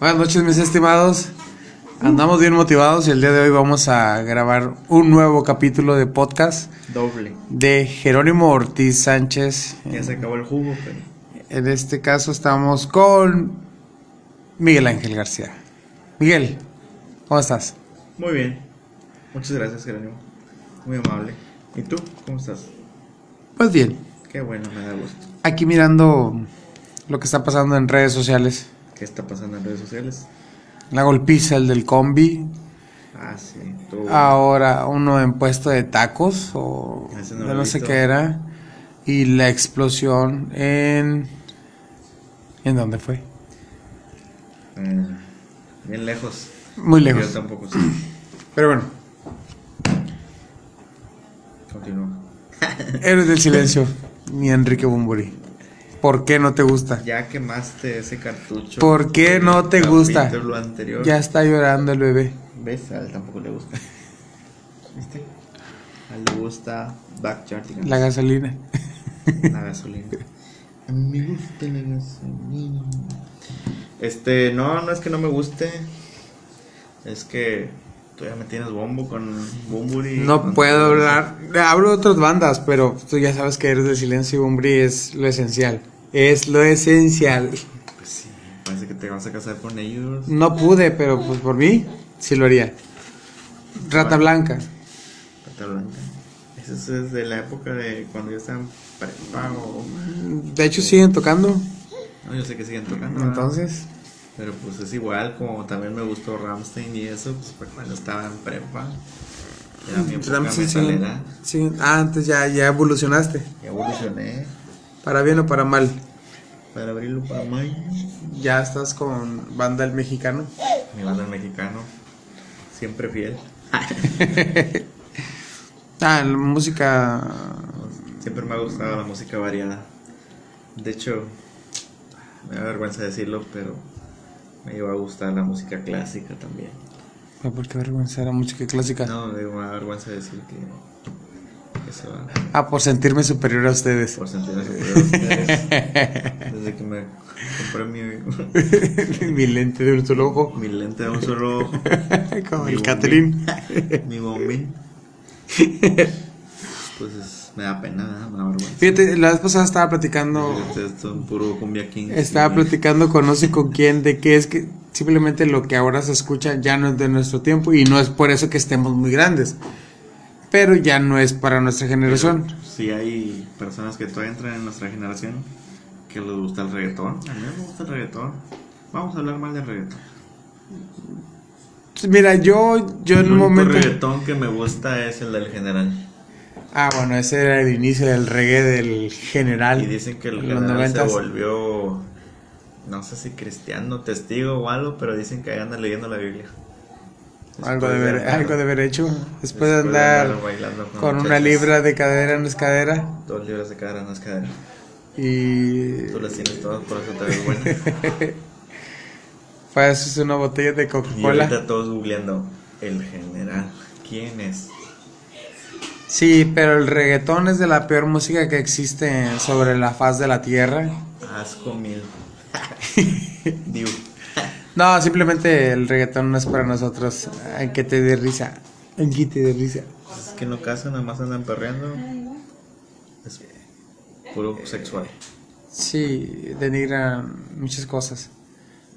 Buenas noches, mis estimados. Andamos bien motivados y el día de hoy vamos a grabar un nuevo capítulo de podcast Doble. de Jerónimo Ortiz Sánchez. Ya se acabó el jugo, pero. En este caso estamos con Miguel Ángel García. Miguel, ¿cómo estás? Muy bien. Muchas gracias, Jerónimo. Muy amable. ¿Y tú? ¿Cómo estás? Pues bien, Qué bueno, me da gusto. aquí mirando lo que está pasando en redes sociales. ¿Qué está pasando en redes sociales? La golpiza, el del combi. Ah, sí. Ahora uno en puesto de tacos o no de sé qué era. Y la explosión en... ¿En dónde fue? Eh, bien lejos. Muy Yo lejos. tampoco sé. Pero bueno, Continúa. Héroes del Silencio, ni Enrique Bumburi. ¿Por qué no te gusta? Ya quemaste ese cartucho. ¿Por qué no te gusta? anterior. Ya está llorando el bebé. ¿Ves? A él tampoco le gusta. ¿Viste? A él le gusta Backyardigans. La gasolina. La gasolina. A mí me gusta la gasolina. Este, no, no es que no me guste. Es que tú ya me tienes bombo con Bumburi. No con- puedo hablar. Hablo de otras bandas, pero tú ya sabes que Héroes del Silencio y Bumburi es lo esencial. Es lo esencial. Pues sí, parece que te vas a casar con ellos. No pude, pero pues por mí sí lo haría. Rata Bueno. Blanca. Pata blanca. Eso es de la época de cuando yo estaba en prepa o... De hecho siguen tocando. No, yo sé que siguen tocando. ¿verdad? Pero pues es igual, como también me gustó Ramstein y eso, pues fue cuando estaba en prepa. Era mi época siguen- ah, antes ya, ya evolucionaste. Y evolucioné Para bien o para mal. para abrirlo para mayo. Ya estás con banda el mexicano. Mi banda el mexicano, siempre fiel. Ah, la música. Siempre me ha gustado la música variada. De hecho, me da vergüenza decirlo, pero me iba a gustar la música clásica también. ¿Por qué vergüenza la música clásica? No, me da vergüenza decir que eso Ah, por sentirme superior a ustedes. por sentirme superior a ustedes. Desde que me compré mi, Mi lente de un solo ojo. mi lente de un solo ojo, Como Mi el. Catherine. mi bombín, pues es- me da pena, ¿verdad? me da vergüenza. Fíjate, la vez pasada estaba platicando. Este es un puro cumbia king. Estaba platicando con no sé con quién de que es que simplemente lo que ahora se escucha ya no es de nuestro tiempo y no es por eso que estemos muy grandes. Pero ya no es para nuestra generación. Si hay personas que todavía entran en nuestra generación que les gusta el reggaetón. A mí me gusta el reggaetón. Vamos a hablar mal del reggaetón. Mira, yo, yo en el un momento. reggaetón que me gusta es el del general. Ah, bueno, ese era el inicio del reggae del general. Y dicen que el en los general se volvió, no sé si cristiano, testigo o algo, pero dicen que ahí anda leyendo la Biblia. Algo de, andar- algo de haber hecho. Después de después andar bailando con una libra de cadera no es cadera. Dos libras de cadera no es cadera. Y. Tú las tienes todas, por eso te ves buena. Pues es una botella de Y Coca-Cola. ahorita todos googleando, el general, ¿quién es? Sí, pero el reggaetón es de la peor música que existe sobre la faz de la tierra. Asco mil. No, simplemente el reggaetón no es para nosotros. Hay que te dé risa. Hay que te dé risa. Es que en la casa nada más andan perreando. Es puro sexual. Sí, denigran muchas cosas.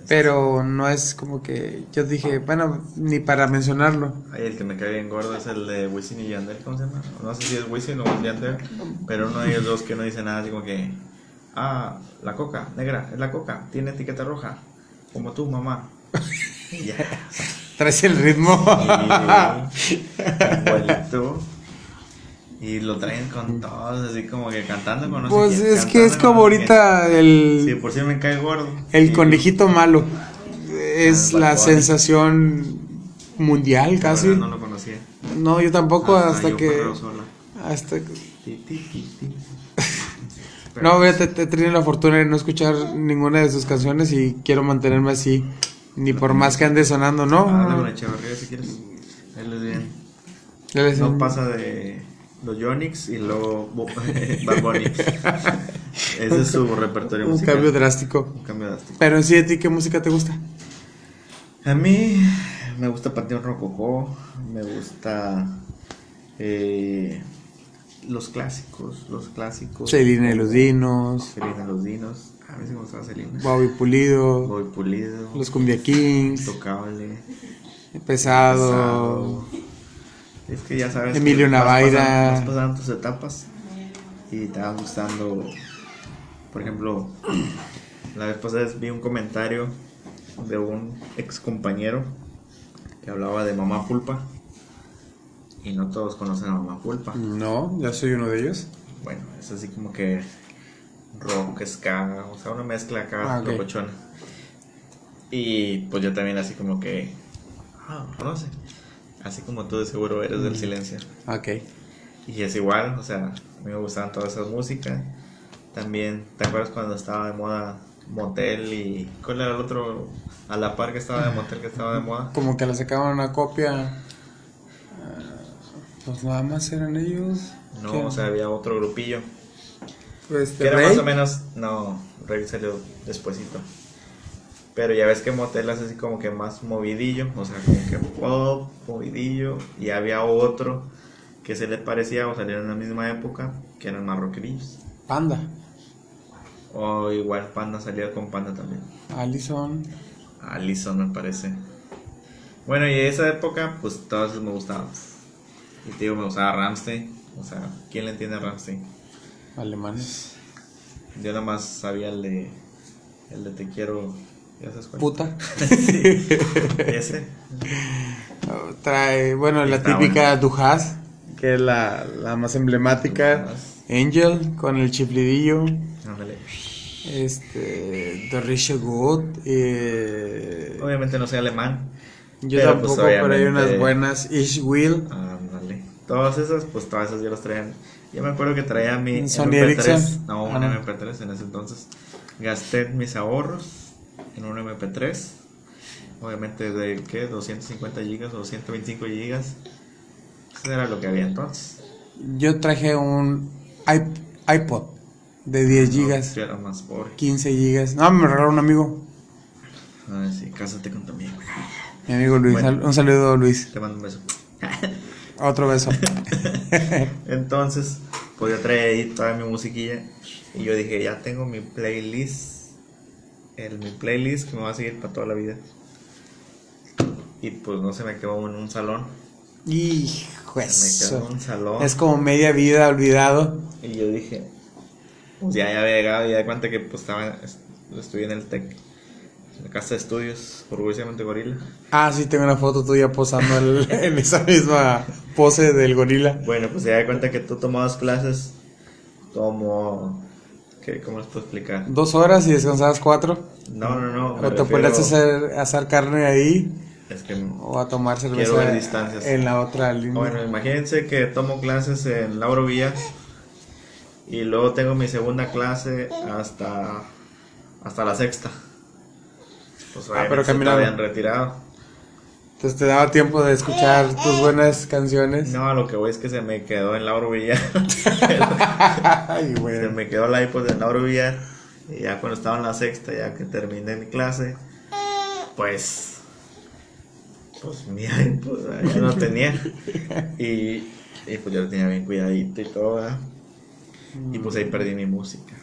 Pero no es como que yo dije, bueno, ni para mencionarlo. Ay, el que me cae bien gordo es el de Wisin y Yandel, ¿cómo se llama? No sé si es Wisin o Yandel, pero uno de ellos dos que no dice nada, así como que, ah, la coca, negra, es la coca, tiene etiqueta roja, como tú, mamá. Ya. Traes el ritmo. Y, igualito. Y lo traen con todos, así como que cantando con no sé Pues quién, es que es como no ahorita quién. el, Sí, por si me cae gordo. el conejito malo. Es Ah, la sensación mundial casi. No lo conocía. No, yo tampoco Ah, hasta yo que... Hasta que... No, fíjate, te he tenido la fortuna de no escuchar ninguna de sus canciones y quiero mantenerme así. Ni por más que ande sonando, ¿no? Echeverría si quieres. Él es bien. No pasa de los Yonix y luego Bad Bunny. Ese es su repertorio Un musical. cambio drástico. Un cambio drástico. Pero en sí, ¿a ti qué música te gusta? A mí me gusta Panteón Rococó, me gusta eh, los clásicos, los clásicos. Selena y los Dinos, Selena y los Dinos. A mí sí me gustaba Selena. Bobby Pulido, Bobby Pulido. los Cumbia Kings, Intocable. Pesado, Pesado. Es que ya sabes. Emilio que vas Navaira. pasando- vas pasando tus etapas y te va gustando. Por ejemplo, la vez pasada vi un comentario de un ex compañero que hablaba de Mamá Pulpa. Y no todos conocen a Mamá Pulpa. No, ya soy uno de ellos. Bueno, es así como que rock, ska, o sea, una mezcla acá Ah, ok. locochona. Y pues yo también así como que, ah, conoce. Así como tú de seguro eres Mm. del silencio. Ok. Y es igual, o sea, a mí me gustaban todas esas músicas. También, ¿te acuerdas cuando estaba de moda Motel y cuál era el otro a la par que estaba de Motel que estaba de moda? Como que le sacaban una copia. ah, Pues nada más eran ellos. No, ¿Qué? o sea, había otro grupillo. Este, Que era Rey. más o menos, no, Rey salió despuesito. Pero ya ves que Motel es así como que más movidillo, o sea, como que pop, movidillo. Y había otro que se le parecía o salieron en la misma época, que eran más rockerillos. Panda. O igual Panda salía con Panda también. Allison. Alison me parece. Bueno, y esa época, pues todas esas me gustaban. Y te digo, me gustaba Ramstein. O sea, ¿quién le entiende a Ramstein? Alemanes. Yo nada más sabía el de. El de Te quiero. ¿Ya sabes cuál? Puta. Sí, ese. Trae, bueno, la Está típica Dujas, que es la, la más emblemática. Angel con el chiflidillo. Ándale. Este. The Richard Good. Eh, Obviamente no soy alemán. yo pero, tampoco, pues, pero hay unas buenas. Ish Will. Ándale. Todas esas, pues todas esas yo las traía. Yo me acuerdo que traía mi Sony MP3. Ericsson. No, un Ah, no. MP3 en ese entonces. Gasté mis ahorros en un MP3. Obviamente de qué, 250 gigas o 225 gigas. Eso era lo que había entonces. Yo traje un iP- iPod de 10 gigas, No, yo era más pobre. 15 gigas. No, me regaló un amigo. Ay, sí, cásate con tu amigo. Mi amigo Luis. Bueno. Un saludo, Luis. Te mando un beso. Otro beso. Entonces, pues yo traía ahí toda mi musiquilla. Y yo dije, ya tengo mi playlist. El, mi playlist que me va a seguir para toda la vida. Y pues no se me quedó en un salón. Hijo Se me quedó en eso. un salón. Es como media vida olvidado. Y yo dije, pues ya, ya había llegado y ya de cuenta que pues estaba, est- estudié en el TEC. En la casa de estudios, orgullosamente gorila. Ah, sí, tengo una foto tuya posando el- en esa misma pose del gorila. Bueno, pues ya de cuenta que tú tomabas clases como... ¿qué, ¿Cómo les puedo explicar? Dos horas y descansabas cuatro. No, no, no. O te ponías a hacer, a hacer carne ahí. Es que O a tomar cerveza ver distancias. en la otra línea. Bueno, imagínense que tomo clases en Lauro Villa y luego tengo mi segunda clase hasta hasta la sexta. Pues Ah, pero caminaba. habían retirado. Entonces te daba tiempo de escuchar tus buenas canciones. No, a lo que voy es que se me quedó en Lauro Villa. Ay, se güey. me quedó la iPod en Lauro Villa y ya cuando estaba en la sexta, ya que terminé mi clase, pues pues mi iPod ya no tenía. Y, y pues yo lo tenía bien cuidadito y todo, ¿verdad? Y pues ahí perdí mi música.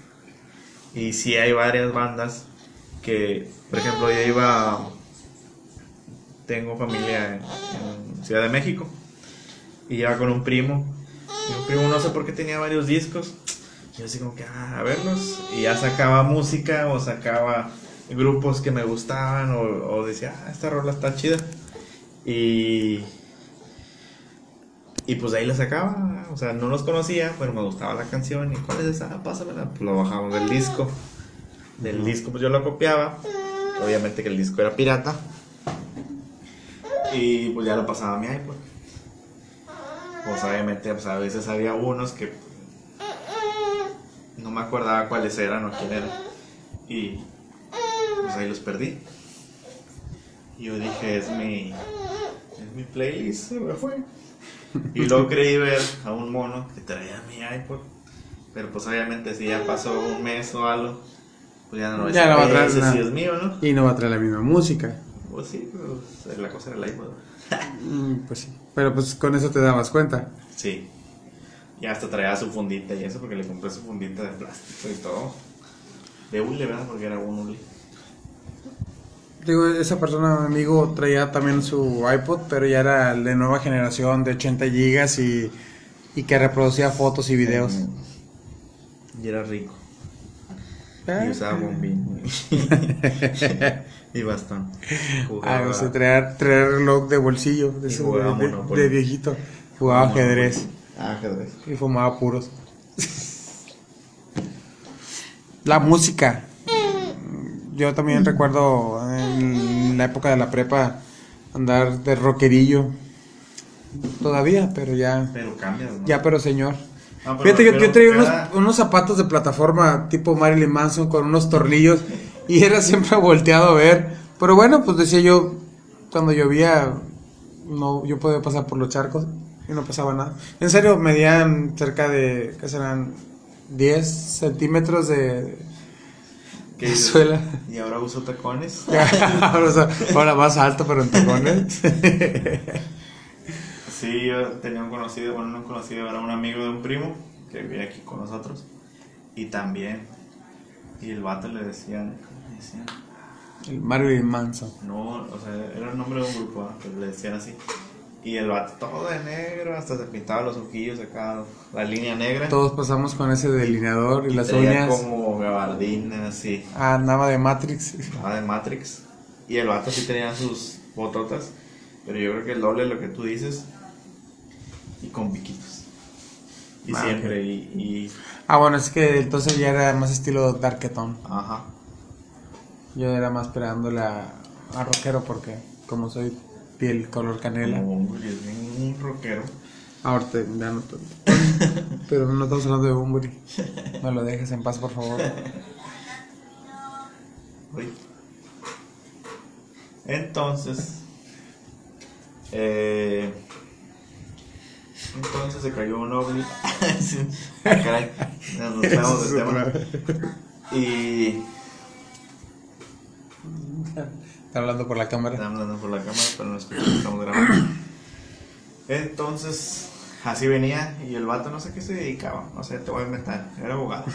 Y sí hay varias bandas que, por ejemplo, yo iba, tengo familia en, Ciudad de México y iba con un primo. Y un primo no sé por qué tenía varios discos. Yo así como que, ah, a verlos. Y ya sacaba música o sacaba grupos que me gustaban o, decía, ah, esta rola está chida. Y... Y pues ahí la sacaba, o sea, no los conocía, pero me gustaba la canción. ¿Y cuál es esa? Ah, Pásamela. Pues lo bajamos del disco. Del disco, pues yo lo copiaba. Obviamente que el disco era pirata. Y pues ya lo pasaba a mi iPod. Pues obviamente, pues a veces había unos que no me acordaba cuáles eran o quién eran. Y pues ahí los perdí. Y yo dije, es mi, es mi playlist, se me fue. Y luego creí ver a un mono que traía mi iPod. Pero pues obviamente si ya pasó un mes o algo, pues ya no lo Ya no va a traer ese nada. sí es mío, ¿no? Y no va a traer la misma música. Pues sí, pero la cosa era el iPod. Mm, Pues sí. Pero pues con eso te dabas cuenta. Sí. Y hasta traía su fundita y eso porque le compré su fundita de plástico y todo. De hule, ¿verdad? Porque era un hule. Digo, esa persona, mi amigo, traía también su iPod, pero ya era de nueva generación, de 80 gigas y, y que reproducía fotos y videos. Y era rico. Ah. Y usaba bombín. y bastón. Ah, Jugaba. no sé, traía, traía reloj de bolsillo, de, de viejito. Jugaba ajedrez Ah, ajedrez. y fumaba puros. La música. Yo también recuerdo en la época de la prepa andar de rockerillo. Todavía, pero ya. Pero cambias, ¿no? Ya, pero señor. No, pero- Fíjate, yo, pero yo traía unos, unos zapatos de plataforma tipo Marilyn Manson con unos tornillos y era siempre volteado a ver. Pero bueno, pues decía yo, cuando llovía, no, yo podía pasar por los charcos y no pasaba nada. En serio, medían cerca de, ¿qué serán? 10 centímetros de, ¿Qué de suela. Y ahora uso tacones. ahora, o sea, ahora más alto, pero en tacones. Sí, yo tenía un conocido, bueno, no un conocido, era un amigo de un primo que vivía aquí con nosotros. Y también. Y el vato le decían, ¿cómo le decían? El Marilyn Manson. No, o sea, era el nombre de un grupo, ¿ah? pero le decían así. Y el vato todo de negro, hasta se pintaba los ojillos acá, la línea negra. Todos pasamos con ese delineador y las uñas. como gabardina, así. Ah, andaba de Matrix. Ah, de Matrix. Y el vato sí tenía sus bototas. Pero yo creo que el doble de lo que tú dices. Y con piquitos. Y Ah, siempre, y, y- Ah, bueno, es que entonces ya era más estilo darketón. Ajá. Yo era más pegándole a, rockero porque como soy piel color canela. Como un, rockero. Ahorita ya no. Pero no estamos hablando de Bumburi. No lo dejes en paz, por favor. Uy. Entonces. Eh, entonces se cayó un ovni. Ah, caray. Nos del tema. Y. Está hablando por la cámara. Estamos hablando por la cámara, pero no escucho estamos grabando. Entonces, así venía y el vato no sé qué se dedicaba, no sé, te voy a inventar, era abogado.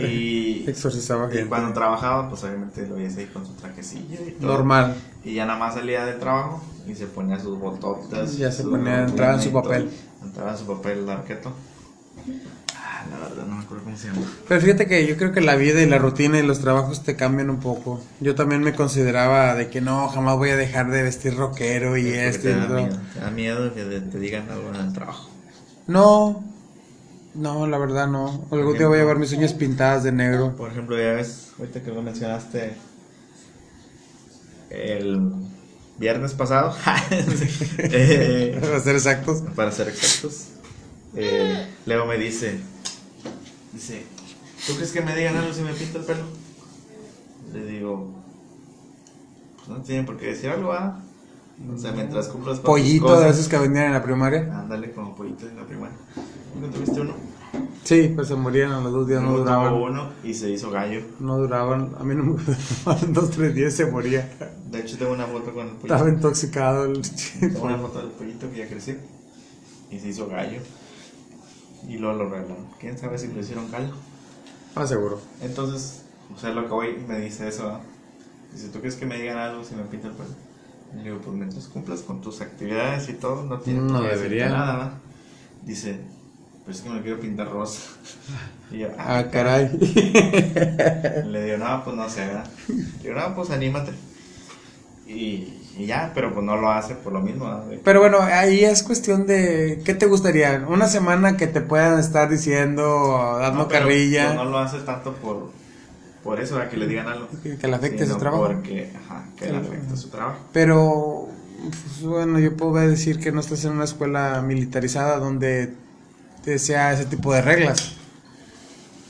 Y, Exorcizaba y gente. cuando trabajaba, pues obviamente lo veías ahí con su trajecilla y todo. Normal. Y ya nada más salía del trabajo y se ponía sus bototas. Ya se ponía- entraba en su y papel. Entraba en su papel el arqueto. No me acuerdo cómo se llama. Pero fíjate que yo creo que la vida y la rutina y los trabajos te cambian un poco. Yo también me consideraba de que no, jamás voy a dejar de vestir rockero y Es este y te da miedo, te da miedo que te, te digan algo en el trabajo. No, no, la verdad no. Algún día voy a llevar mis uñas pintadas de negro. Por ejemplo, ya ves, ahorita que lo mencionaste, el viernes pasado, eh, Para ser exactos. para ser exactos, eh, Leo me dice, dice, ¿tú crees que me digan algo si me pinto el pelo? Le digo, pues no tienen por qué decir algo, ¿ah? O sea, mientras cumplas con Pollito cosas. de esos que vendían en la primaria. Ándale como pollito en la primaria. ¿Nunca tuviste uno? Sí, pues se morían a los dos días, no tuvo duraban. uno y se hizo gallo. No duraban. A mí no me duraban dos, tres días se moría. De hecho, tengo una foto con el pollito. Estaba intoxicado el Tengo una foto del pollito que ya creció y se hizo gallo. Y luego lo regalaron. ¿Quién sabe si lo hicieron caldo? Ah, seguro. Entonces, o sea, lo que voy me dice eso. Dice, ¿tú crees que me digan algo si me pinta el pelo? Y le digo, pues mientras cumplas con tus actividades y todo, no tiene No debería. nada. ¿va? Dice, pues es que me lo quiero pintar rosa. Y yo, ah, Ah, caray. Le digo, no, pues no sé, ¿verdad? Le digo, no, pues anímate. Y, y ya, pero pues no lo hace por lo mismo. De- Pero bueno, ahí es cuestión de. ¿Qué te gustaría? Una semana que te puedan estar diciendo, dando No, carrilla, pues, no lo hace tanto por, por eso, a que le digan algo. que, que le afecte su trabajo. Porque, ajá, que le afecte su trabajo. Pero, pues, bueno, yo puedo decir que no estás en una escuela militarizada donde sea ese tipo de reglas.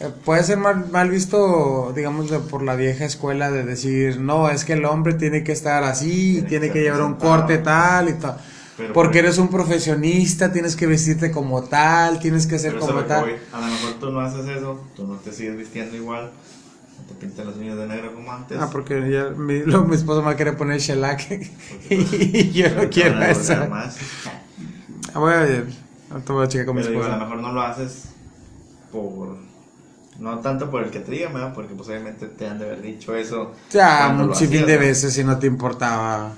Eh, Puede ser mal, mal visto, digamos, de- por la vieja escuela de decir, no, es que el hombre tiene que estar así, Tiene tiene que llevar un presentado". corte tal y tal. Pero Porque por- eres un profesionista, tienes que vestirte como tal, tienes que ser como tal. voy. A lo mejor tú no haces eso, tú no te sigues vistiendo igual, no te pintas las uñas de negro como antes. Ah, porque ya mi, lo- mi esposo me querer poner shellac Porque, y yo no quiero eso. más. Ah, voy a ver, ahorita voy a checar con mi Pero digo, a lo mejor no lo haces por. No tanto por el que te diga, ¿verdad? Porque pues obviamente te han de haber dicho eso. Ya, un sinfín de veces si no te importaba.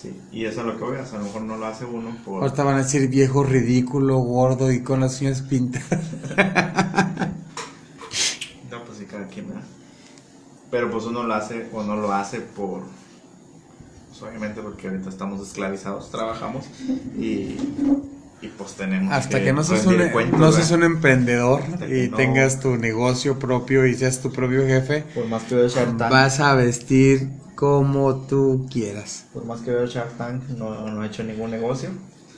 Sí, y eso es lo que voy a hacer. A lo mejor no lo hace uno por. Ahorita van a decir viejo ridículo, gordo y con las uñas pintadas. No, pues sí, cada quien, ¿verdad? Pero pues uno lo hace o no lo hace por. Pues obviamente porque ahorita estamos esclavizados, trabajamos y. Y pues tenemos. Hasta que no seas, un, cuentas, no seas un emprendedor y no- tengas tu negocio propio y seas tu propio jefe, Por más que Shark Tank. vas a vestir como tú quieras. Por más que veo Shark Tank, no, no he hecho ningún negocio.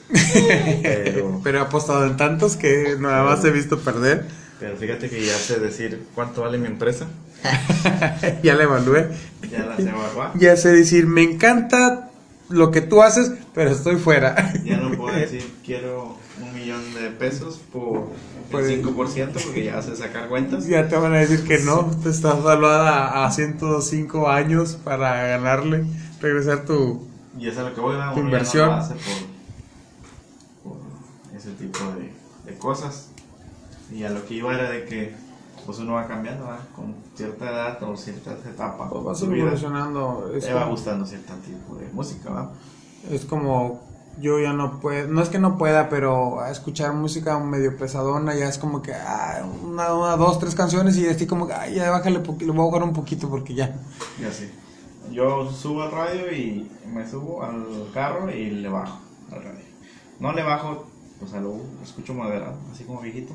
pero. Pero he apostado en tantos que nada más he visto perder. Pero fíjate que ya sé decir cuánto vale mi empresa. ya la evalué. Ya la sé evaluar. Ya sé decir, me encanta lo que tú haces, pero estoy fuera. Ya no puedo decir quiero un millón de pesos por Por el el- 5% porque ya sé sacar cuentas. ya te van a decir que no, te estás valuada a 105 años para ganarle, regresar tu... Y eso es lo que voy a Tu uno ya inversión. No por ese tipo de, de cosas. Y a lo que iba era de que pues uno va cambiando ¿verdad? con cierta edad o ciertas etapas. Pues vas evolucionando. Te va como- gustando cierto tipo de música, ¿va? Es como yo ya no puedo, no es que no pueda, pero a escuchar música medio pesadona ya es como que ah, una, una, dos, tres canciones y estoy como que ay, ya bájale, le voy a bajar un poquito porque ya. Ya sé. Yo subo al radio y me subo al carro y le bajo al radio. No le bajo, o sea, lo escucho moderado, así como viejito.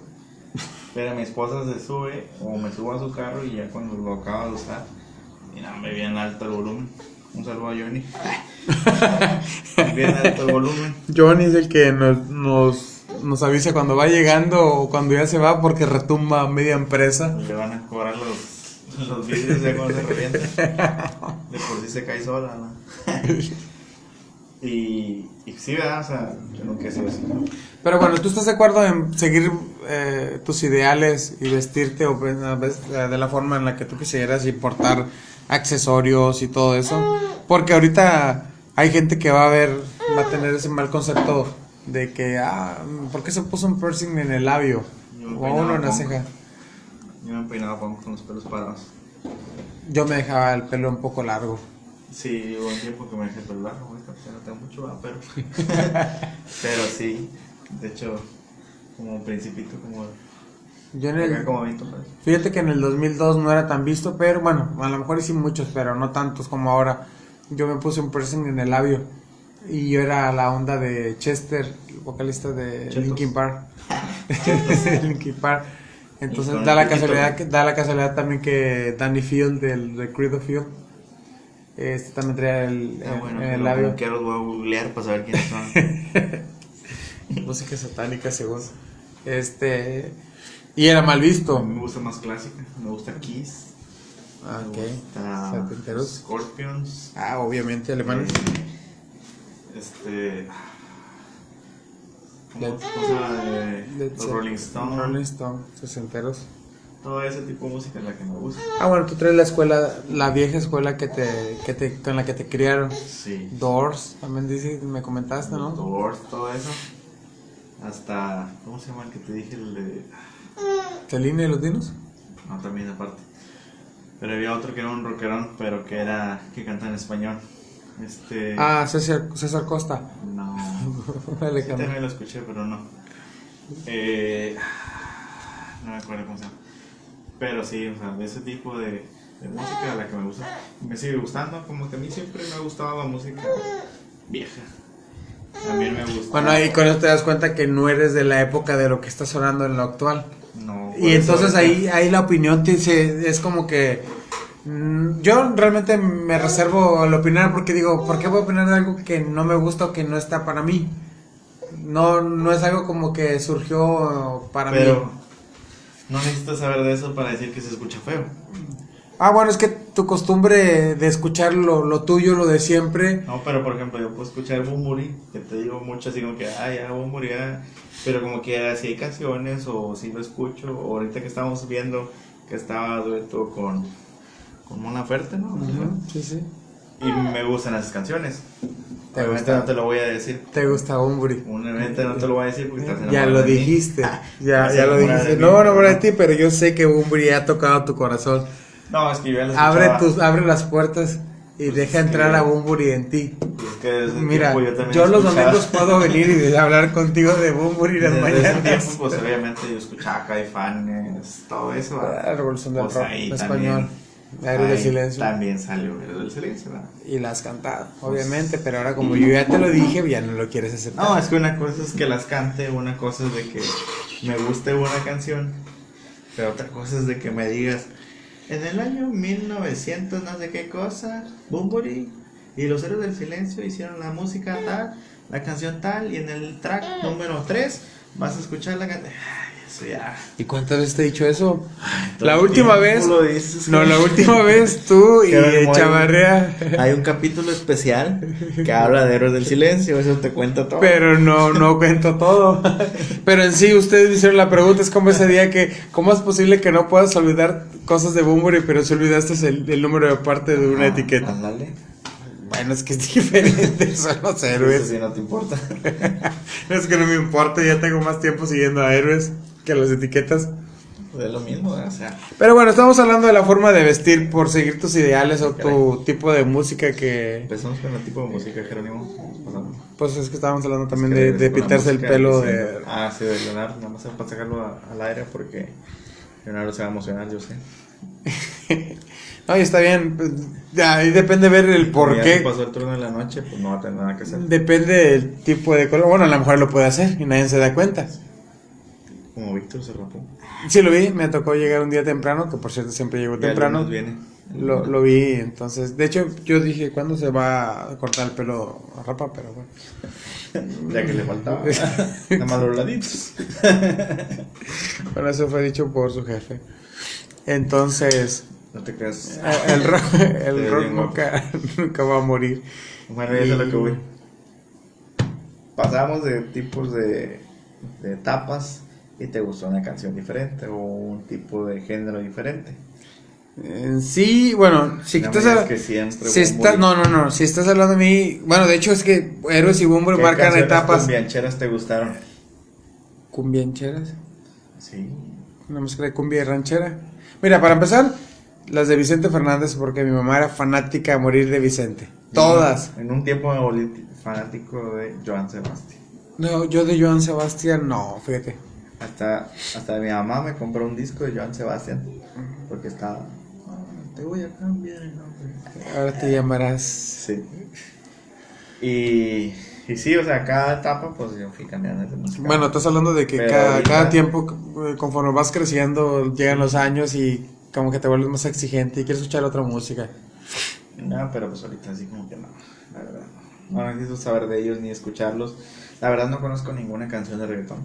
Pero mi esposa se sube o me subo a su carro y ya cuando lo acaba de usar, y me bien alto el volumen. Un saludo a Johnny. bien alto el volumen. Johnny es el que nos, nos, nos avisa cuando va llegando o cuando ya se va porque retumba media empresa. Le van a cobrar los, los vidrios ya cuando se revienta. De por sí se cae sola, ¿no? Y, y sí, ¿verdad? O sea, yo nunca he sido así. Pero bueno, ¿tú estás de acuerdo en seguir eh, tus ideales y vestirte o, pues, veces, eh, de la forma en la que tú quisieras y portar accesorios y todo eso? Porque ahorita hay gente que va a ver, va a tener ese mal concepto de que, ah, ¿por qué se puso un piercing en el labio? O uno en la ceja. Yo me peinaba con, los pelos parados. Yo me dejaba el pelo un poco largo. Sí, hubo un tiempo que me dejé el pelo largo, no tengo mucho, pero... pero sí, de hecho, como un principito, como... Yo en el, como 20 pesos. Fíjate que en el 2002 no era tan visto, pero bueno, a lo mejor sí muchos, pero no tantos como ahora. Yo me puse un piercing en el labio y yo era la onda de Chester, el vocalista de Chetos. Linkin Park. Linkin Park. Entonces da la el casualidad que, da la casualidad también que Danny Field del de Creed of Field este también traía el, Ah, en- bueno, el labio a googlear para saber quiénes son. música satánica según este y era mal visto. A mí me gusta más clásica, me gusta Kiss, Ah, ok. Scorpions, Ah, obviamente alemanes. este... ¿Cómo, Led- cómo se llama? De- Led los Zeppelin, Rolling Stones. Rolling Stone, sesenteros. Todo ese tipo de música es la que me gusta. Ah, bueno, tú traes la escuela, la vieja escuela que te, que te, con la que te criaron. Sí. Doors, también dice, me comentaste, Los ¿no? Doors, todo eso. Hasta, ¿cómo se llama el que te dije? El de... Celina y los dinos. No, también aparte. Pero había otro que era un rockerón, pero que era, que canta en español. Este... Ah, César, César Costa. No. Sí, también lo escuché, pero no. Eh, no me acuerdo cómo se llama. Pero sí, o sea, de ese tipo de, de música la que me gusta. Me sigue gustando, como que a mí siempre me ha gustado la música vieja. También me gusta. Bueno, ahí con eso te das cuenta que no eres de la época de lo que está sonando en lo actual. No, Y entonces ahí, ahí la opinión te dice, es como que mm, yo realmente me reservo el opinar porque digo, ¿por qué voy a opinar de algo que no me gusta o que no está para mí? No, no es algo como que surgió para Pero mí. no necesitas saber de eso para decir que se escucha feo. Ah, bueno, es que tu costumbre de escuchar lo, lo tuyo, lo de siempre. No, pero por ejemplo, yo puedo escuchar Bumburi, que te digo mucho así como que, ah, ya, Bumburi, ya. Pero como que así hay canciones, o si lo escucho, o ahorita que estamos viendo que estaba dueto con, con Mona Ferte, ¿no? Sí, sí. Y me gustan esas canciones. ¿Te gusta? no te lo voy a decir. Te gusta Bumburi. Obviamente no te lo voy a decir porque estás Ya enamorado lo de mí. dijiste. Ya, ya lo dijiste. No, no de ti, pero yo sé que Bumburi ha tocado tu corazón. No, es que yo ya Abre tus, abre las puertas y Pues deja entrar güey. a Bumburi en ti. Es que Mira, también yo los domingos puedo venir y hablar contigo de Bumburi las Desde ese tiempo, mañanas. pues obviamente yo escuchaba Caifanes, todo eso. ¿verdad? La revolución del Pues rock ahí español. Héroes del silencio. También salió Héroes del Silencio, ¿verdad? Y la has cantado, obviamente, pero ahora como yo ya te lo dije, ya no lo quieres aceptar. No, es que una cosa es que las cante, una cosa es de que me guste una canción, pero otra cosa es de que me digas, en el año 1900 no sé qué cosa, Bumburi y los Héroes del Silencio hicieron la música tal, la canción tal, y en el track número 3 vas a escuchar la canción... Eso ya... ¿Y cuántas veces te he dicho eso? La el última vez. lo dices, No, la última vez tú y hay- Chavarrea. Hay un capítulo especial que habla de Héroes del Silencio, eso te cuenta todo. Pero no, no cuento todo. Pero en sí, ustedes me hicieron la pregunta, es como ese día que, ¿cómo es posible que no puedas olvidar cosas de Bumburi, pero si olvidaste el, el número de parte de una Ah, etiqueta? Bueno, es que es diferente, son los Eso héroes. sí no te importa. Es que no me importa, ya tengo más tiempo siguiendo a héroes que las etiquetas. Es lo mismo, o sea. Pero bueno, estamos hablando de la forma de vestir por seguir tus ideales o tu tipo de música que... Empezamos con el tipo de música, Jerónimo. Pasamos. Pues es que estábamos hablando también Es que de, de pintarse el pelo de... Ah, sí, de Leonardo. Nada más para sacarlo a- al aire porque Leonardo se va a emocionar, yo sé. No, y está bien. pues, Ahí depende ver el por Ya si qué. pasó el turno de la noche, pues no va a tener nada que hacer. Depende del tipo de color. Bueno, a lo mejor lo puede hacer y nadie se da cuenta. Como Víctor se rapó. Sí lo vi, me tocó llegar un día temprano, que por cierto siempre llego Ya temprano. viene. Lo, lo vi, entonces, de hecho yo dije, ¿cuándo se va a cortar el pelo a rapa? Pero bueno. Ya que le faltaba. Nada más los laditos. Bueno, eso fue dicho por su jefe. Entonces, No te creas. el rock, el rock nunca, nunca va a morir. Bueno, eso es lo que voy. Pasamos de tipos de, de etapas y te gustó una canción diferente o un tipo de género diferente. En sí, bueno, si No estás a- si está- Bumburi. no, no, no, si estás hablando de mí, bueno, de hecho es que Héroes y ¿Qué marcan etapas. cumbiancheras te gustaron? Cumbiancheras, Sí. una mezcla de cumbia y ranchera. Mira, para empezar, las de Vicente Fernández, porque mi mamá era fanática a morir de Vicente. Todas. En un tiempo me volví fanático de Joan Sebastián. No, yo de Joan Sebastián, no, fíjate. Hasta, hasta mi mamá me compró un disco de Joan Sebastián. Porque estaba. "Ah, te voy a cambiar el nombre. Ahora te llamarás. Sí. Y, y sí, o sea, cada etapa, pues yo fui cambiando de música. Bueno, estás hablando de que cada, ahorita- cada tiempo, eh, conforme vas creciendo, llegan los años y como que te vuelves más exigente y quieres escuchar otra música. No, pero pues ahorita así como que no, la verdad. No necesito saber de ellos ni escucharlos. La verdad no conozco ninguna canción de reggaetón.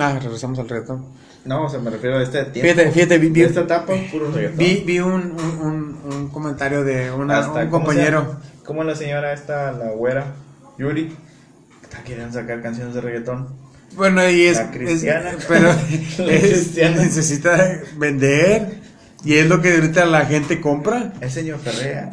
Ah, regresamos al reto. No, o sea, me refiero a este tiempo. Fíjate, fíjate, vi, vi- esta etapa, puro reggaetón. vi, vi un, un, un- un comentario de una- Hasta, un ¿cómo compañero. Como la señora esta, la güera, Yuri, está queriendo sacar canciones de reggaetón. Bueno, y es, La cristiana. es- pero La es- cristiana. necesita vender y es lo que ahorita la gente compra. El señor Ferrea.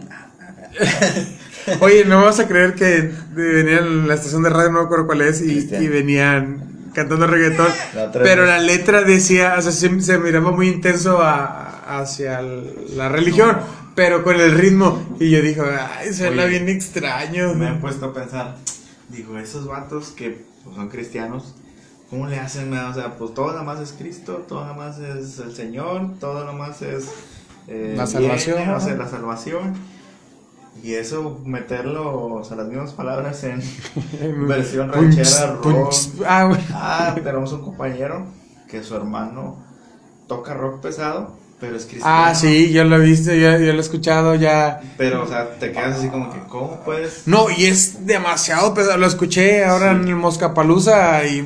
Oye, no vas a creer que venían en la estación de radio, no me acuerdo cuál es, y venían cantando reggaetón. La Pero la letra decía, o sea, se, se miraba muy intenso a- hacia la religión, pero con el ritmo. Y yo dije, ay, suena Oye, bien extraño. Me he puesto a pensar, digo, esos vatos que pues, son cristianos, ¿cómo le hacen? O sea, pues todo nada más es Cristo, todo nada más es el Señor, todo nada más es eh, La salvación, viene, o sea, la salvación. Y eso, meterlo, o sea, las mismas palabras en versión ranchera, rock. Ah. Ah, tenemos un compañero que su hermano toca rock pesado, pero es cristiano. Ah, sí, yo lo he visto, yo, yo lo he escuchado ya. Pero, o sea, te quedas así como que, ¿cómo puedes? No, y es demasiado pesado. Lo escuché ahora Sí. en el Moscapalusa y.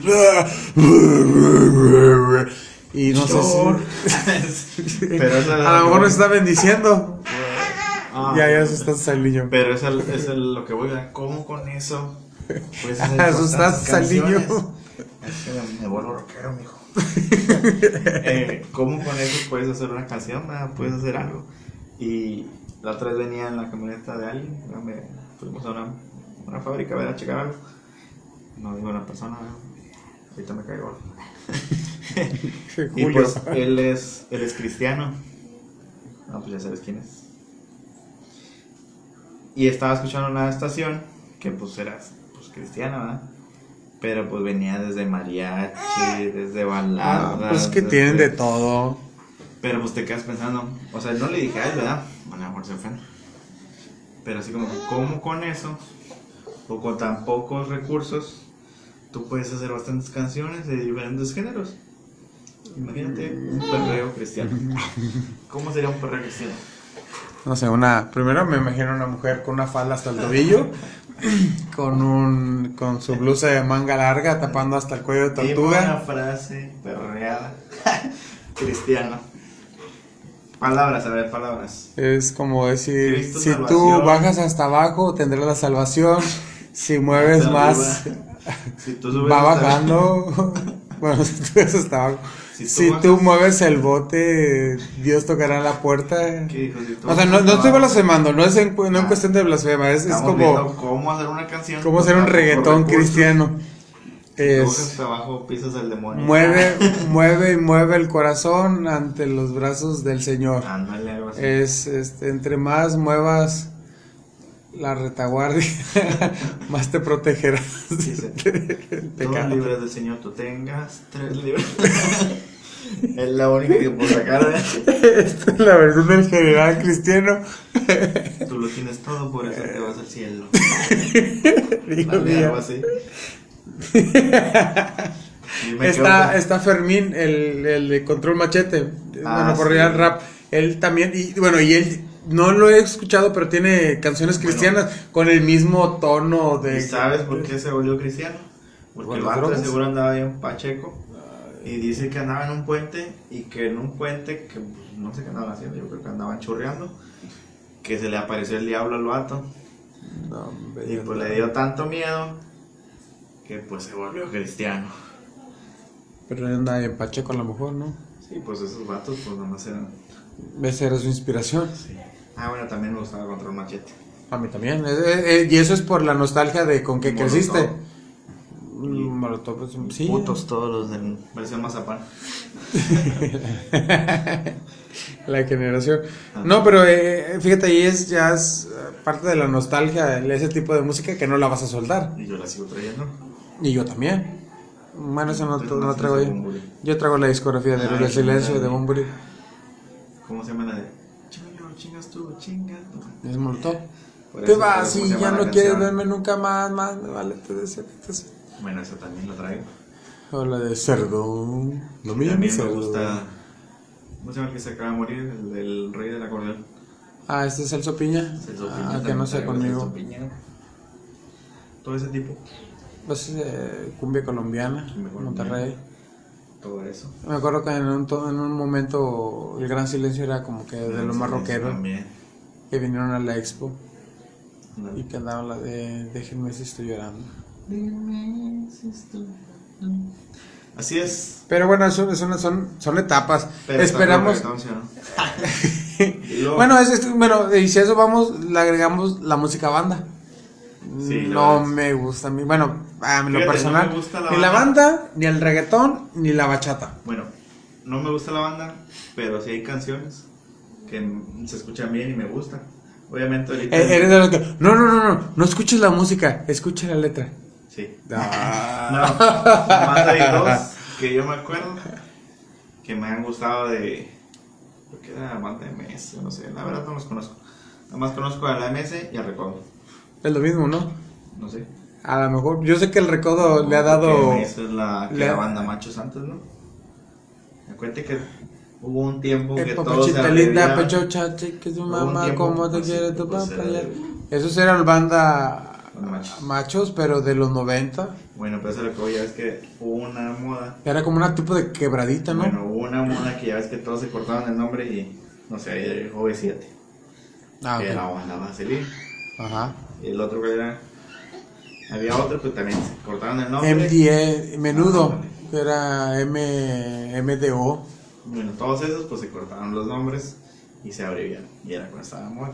Y no Short. sé si. Pero a lo mejor nos está bendiciendo. Ah, ya, ya asustaste al niño. Pero es, el- es el- lo que voy a ¿Cómo con eso? Puedes Asustaste al niño. Es que me vuelvo rockero, mijo. eh, ¿Cómo con eso puedes hacer una canción? Puedes hacer algo. Y la otra vez venía en la camioneta de alguien. fuimos a una, una fábrica a ver a checar algo. No digo una persona, ¿verdad? ahorita me caigo. y pues él es, él es cristiano. No, pues ya sabes quién es. Y estaba escuchando una estación que pues era pues, cristiana, ¿verdad? Pero pues venía desde mariachi, desde Ah, baladas. pues que desde- tienen de todo. Pero pues te quedas pensando, o sea, no le dije a él, ¿verdad? Bueno, a lo mejor se ofende. Pero así como, ¿cómo con eso? O con tan pocos recursos, tú puedes hacer bastantes canciones de diferentes géneros. Imagínate un perreo cristiano. ¿Cómo sería un perreo cristiano? No sé, una. Primero me imagino una mujer con una falda hasta el tobillo. Con un. Con su blusa de manga larga tapando hasta el cuello de Dime una tortuga. frase perreada cristiana. Palabras, a ver, palabras. Es como decir, Cristo si tú bajas hasta abajo, tendrás la salvación. Si mueves más, arriba. Si tú subes va bajando. bueno, si tú ves hasta abajo. Si tú Si bajas- tú mueves el bote, Dios tocará la puerta. ¿Qué dijo? Si tú O sea, no, estoy blasfemando, no es en, no en Ah. cuestión de blasfema, es, como cómo hacer una canción. cómo hacer un reggaetón cristiano. Es abajo pisas el demonio. mueve, mueve y mueve el corazón ante los brazos del Señor. Ándale, algo así. Es este, entre más muevas la retaguardia, más te protegerás Dice, del Dos libras del Señor tú tengas, tres libras. es la única que puedo sacar. ¿eh? Esta es la versión del general cristiano. Tú lo tienes todo, por eso te vas al cielo. Digo, algo así. Está, está Fermín, el, el de Control Machete. Ah, bueno, por sí. Real Rap. Él también, y bueno, y él no lo he escuchado, pero tiene canciones Bueno. cristianas con el mismo tono de. ¿Y sabes por qué se volvió cristiano? Porque ¿Por el vato seguro andaba bien pacheco. Y dice que andaba en un puente y que en un puente, que pues, no sé qué andaban haciendo, yo creo que andaban churreando, que se le apareció el diablo al vato. No, Y pues le dio tanto miedo que pues se volvió cristiano. Pero él anda en Pacheco a lo mejor, ¿no? Sí, pues esos vatos pues nomás eran... Esa era su inspiración. Sí. Ah, bueno, también me gustaba Control Machete. A mí también. Eh, eh, eh, y eso es por la nostalgia de con qué Molotov. creciste. Molotov, sí. Putos todos los de versión Mazapán. La generación. Ah. No, pero eh, fíjate, ahí es ya es eh, parte de la nostalgia, ese tipo de música que no la vas a soltar. Y yo la sigo trayendo. Y yo también. Bueno, eso no, no no traigo yo. Yo traigo la discografía de Ah, El sí, Silencio de Bunbury. ¿Cómo se llama la de? Chingo, chingas tú, chingas tú. Es Molotov. Te vas ¿cómo se y ya no quieres verme nunca más, más vale te deseo que te- Bueno, esa también la traigo. O la de cerdo. No me llames También me cerdo. gusta. ¿Cómo se llama el que se acaba de morir? El del rey del acordeón. Ah, este es Celso Piña. Celso ah, Piña que también no sea traigo, conmigo. Celso Piña. Todo ese tipo. Pues eh, cumbia colombiana, Cumbia. Monterrey. Todo eso. Me acuerdo que en un, to- en un momento el gran silencio era como que de los más Sí, rockeros También. que vinieron a la expo No. y que andaban la de déjenme si estoy llorando. Así es. Pero bueno, eso no son, son etapas. Pero Esperamos. Bueno, es, es- bueno, y si a eso vamos, le agregamos la música banda. Sí, no me gusta a mí. Bueno, a lo Fíjate, no personal. me gusta la ni la banda. ni el reggaetón, ni la bachata. Bueno, no me gusta la banda, pero sí hay canciones que se escuchan bien y me gustan. Obviamente ahorita... Eh, eres de los que. No, no, no, no. No escuches la música, escucha la letra. Sí. Ah. No, más hay dos que yo me acuerdo que me han gustado de... Creo que era la banda MS, no sé, la verdad no los conozco. Nada más conozco a la MS y a Recodo, Es lo mismo, ¿no? no sé. A lo mejor. Yo sé que el recodo le ha dado. MS es la, que le ha- banda machos antes, ¿no? Acuérdate que hubo un tiempo que Eh, todos se papachita linda, abreviaban. pechocha, que un mamá, cómo te quiere tu papá. Esos eran banda machos. machos, pero de los 90. Bueno, pero eso es lo que voy, ya ves que hubo una moda. Era como una tipo de quebradita, ¿no? Bueno, hubo una moda que ya ves que todos se cortaban el nombre y, no sé, ahí dejó B7. ah, que era la vaselina. Ajá. Y el otro que era. Había otro que también se cortaban el nombre. MDE, menudo, Ah, que era M, MDO. Bueno, todos esos pues se cortaron los nombres y se abreviaron. Y era cuando estaba moda.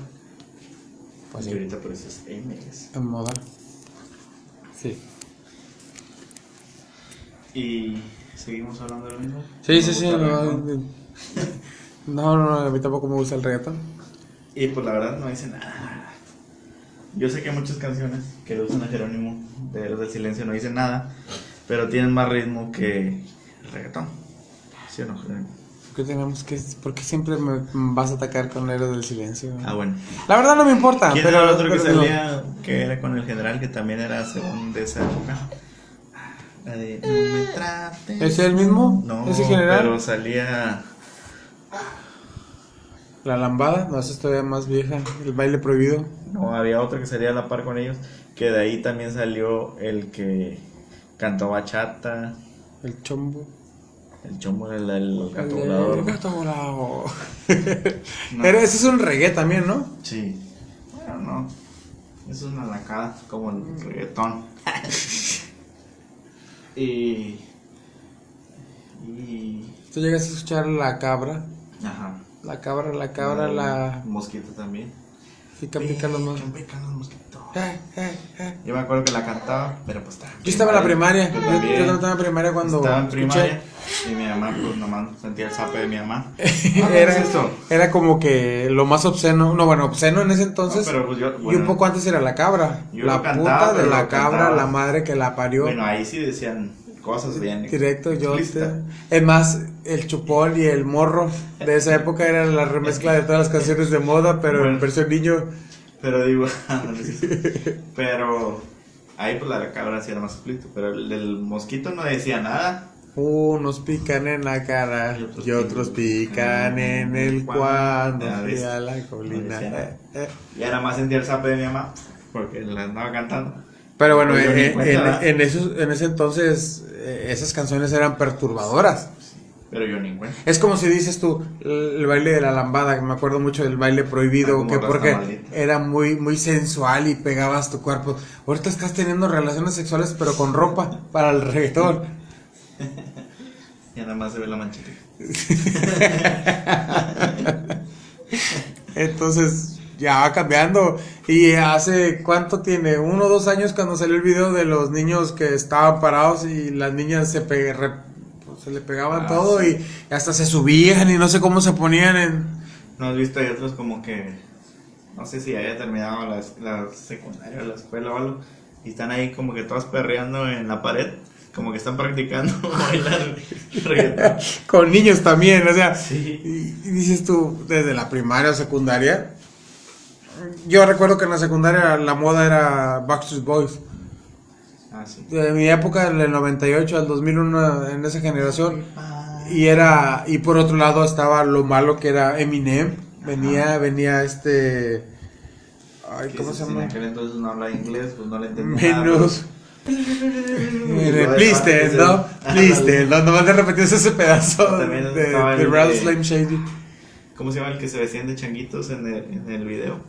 Pues sí, ahorita por eso es MS. en moda. Sí. Y seguimos hablando de lo mismo. Sí, sí, sí. No, no, no, a mí tampoco me gusta el reggaetón. Y pues la verdad no dice nada. Yo sé que hay muchas canciones que usan a Jerónimo de Héroes del Silencio no dicen nada, pero tienen más ritmo que el reggaetón. ¿Sí o no, Jerónimo? ¿Por qué, tenemos que, ¿Por qué siempre me vas a atacar con Héroes del Silencio? Ah, bueno. La verdad no me importa, ¿Quién pero... era el otro que no. salía que era con el general que también era según de esa época? La de No me trates. ¿Es el mismo? No, ¿Ese general? pero salía. La lambada, no, esa es todavía más vieja. El baile prohibido. No, había otro que salía a la par con ellos. Que de ahí también salió el que cantó bachata. El chombo. El chombo, el, el gato El- volador. el gato volado. No. Pero ese es un reggae también, ¿no? Sí. Bueno, no. Es una lacada, como el reggaetón. y. Y. Tú llegas a escuchar la cabra. Ajá. La cabra, la cabra, la... Mosquito también. Pica, pica los más. Pican, pican los mosquitos. Yo me acuerdo que la cantaba, pero pues estaba. Yo estaba en la primaria. Yo Yo, yo estaba en primaria cuando estaba en escuché. primaria. Y mi mamá, pues nomás sentía el zape de mi mamá. era, ¿qué es eso? era como que lo más obsceno. No, bueno, obsceno en ese entonces. No, pero pues yo- y un poco antes era la cabra. Yo la cantaba, puta de la cabra, cantaba. la madre que la parió. Bueno, ahí sí decían cosas bien. Directo, yo te... Es más, el chupón y el morro de esa época era la remezcla de todas las canciones de moda, pero en Bueno. versión niño. Pero digo, pero ahí pues la cabra sí era más explícito, pero el mosquito no decía nada. Unos pican en la cara y otros pican en el cuando fui a la No colina. nada. Eh, eh. Y ahora más sentía el zape de mi mamá, porque la andaba cantando. Pero bueno, ni en, en- esos- en ese entonces eh, esas canciones eran perturbadoras. Pero yo ni cuenta. Es como si dices tú, el, baile de la lambada, me acuerdo mucho del baile prohibido, Ah, que porque era muy, muy sensual y pegabas tu cuerpo. Ahorita estás teniendo relaciones sexuales pero con ropa para el reggaetón. Y nada más se ve la manchita. Entonces ya va cambiando. Y hace cuánto tiene, uno o dos años cuando salió el video de los niños que estaban parados y las niñas se, pe- se le pegaban Ah, todo sí. y hasta se subían y no sé cómo se ponían en... ¿No has visto? Hay otros como que, no sé si haya terminado la, la secundaria o la escuela o algo, y están ahí como que todas perreando en la pared, como que están practicando bailar reggaetón. Con niños también, o sea, Sí. y, y dices tú, desde la primaria o secundaria. Yo recuerdo que en la secundaria la moda era Backstreet Boys. Ah, sí. De mi época, del 98 al 2001, en esa generación. Y era, y por otro lado estaba lo malo que era Eminem. Venía, Ajá. venía este. Ay, Que ¿cómo se En llama? aquel entonces no hablaba inglés, pues no le entendía Menos. pero- Mire, Please stand, ¿no? Please stand, ¿no? Nomás le repetías ese pedazo de, de Rattle de- Slim Shady. ¿Cómo se llama el que se vestían de changuitos en el, en el video?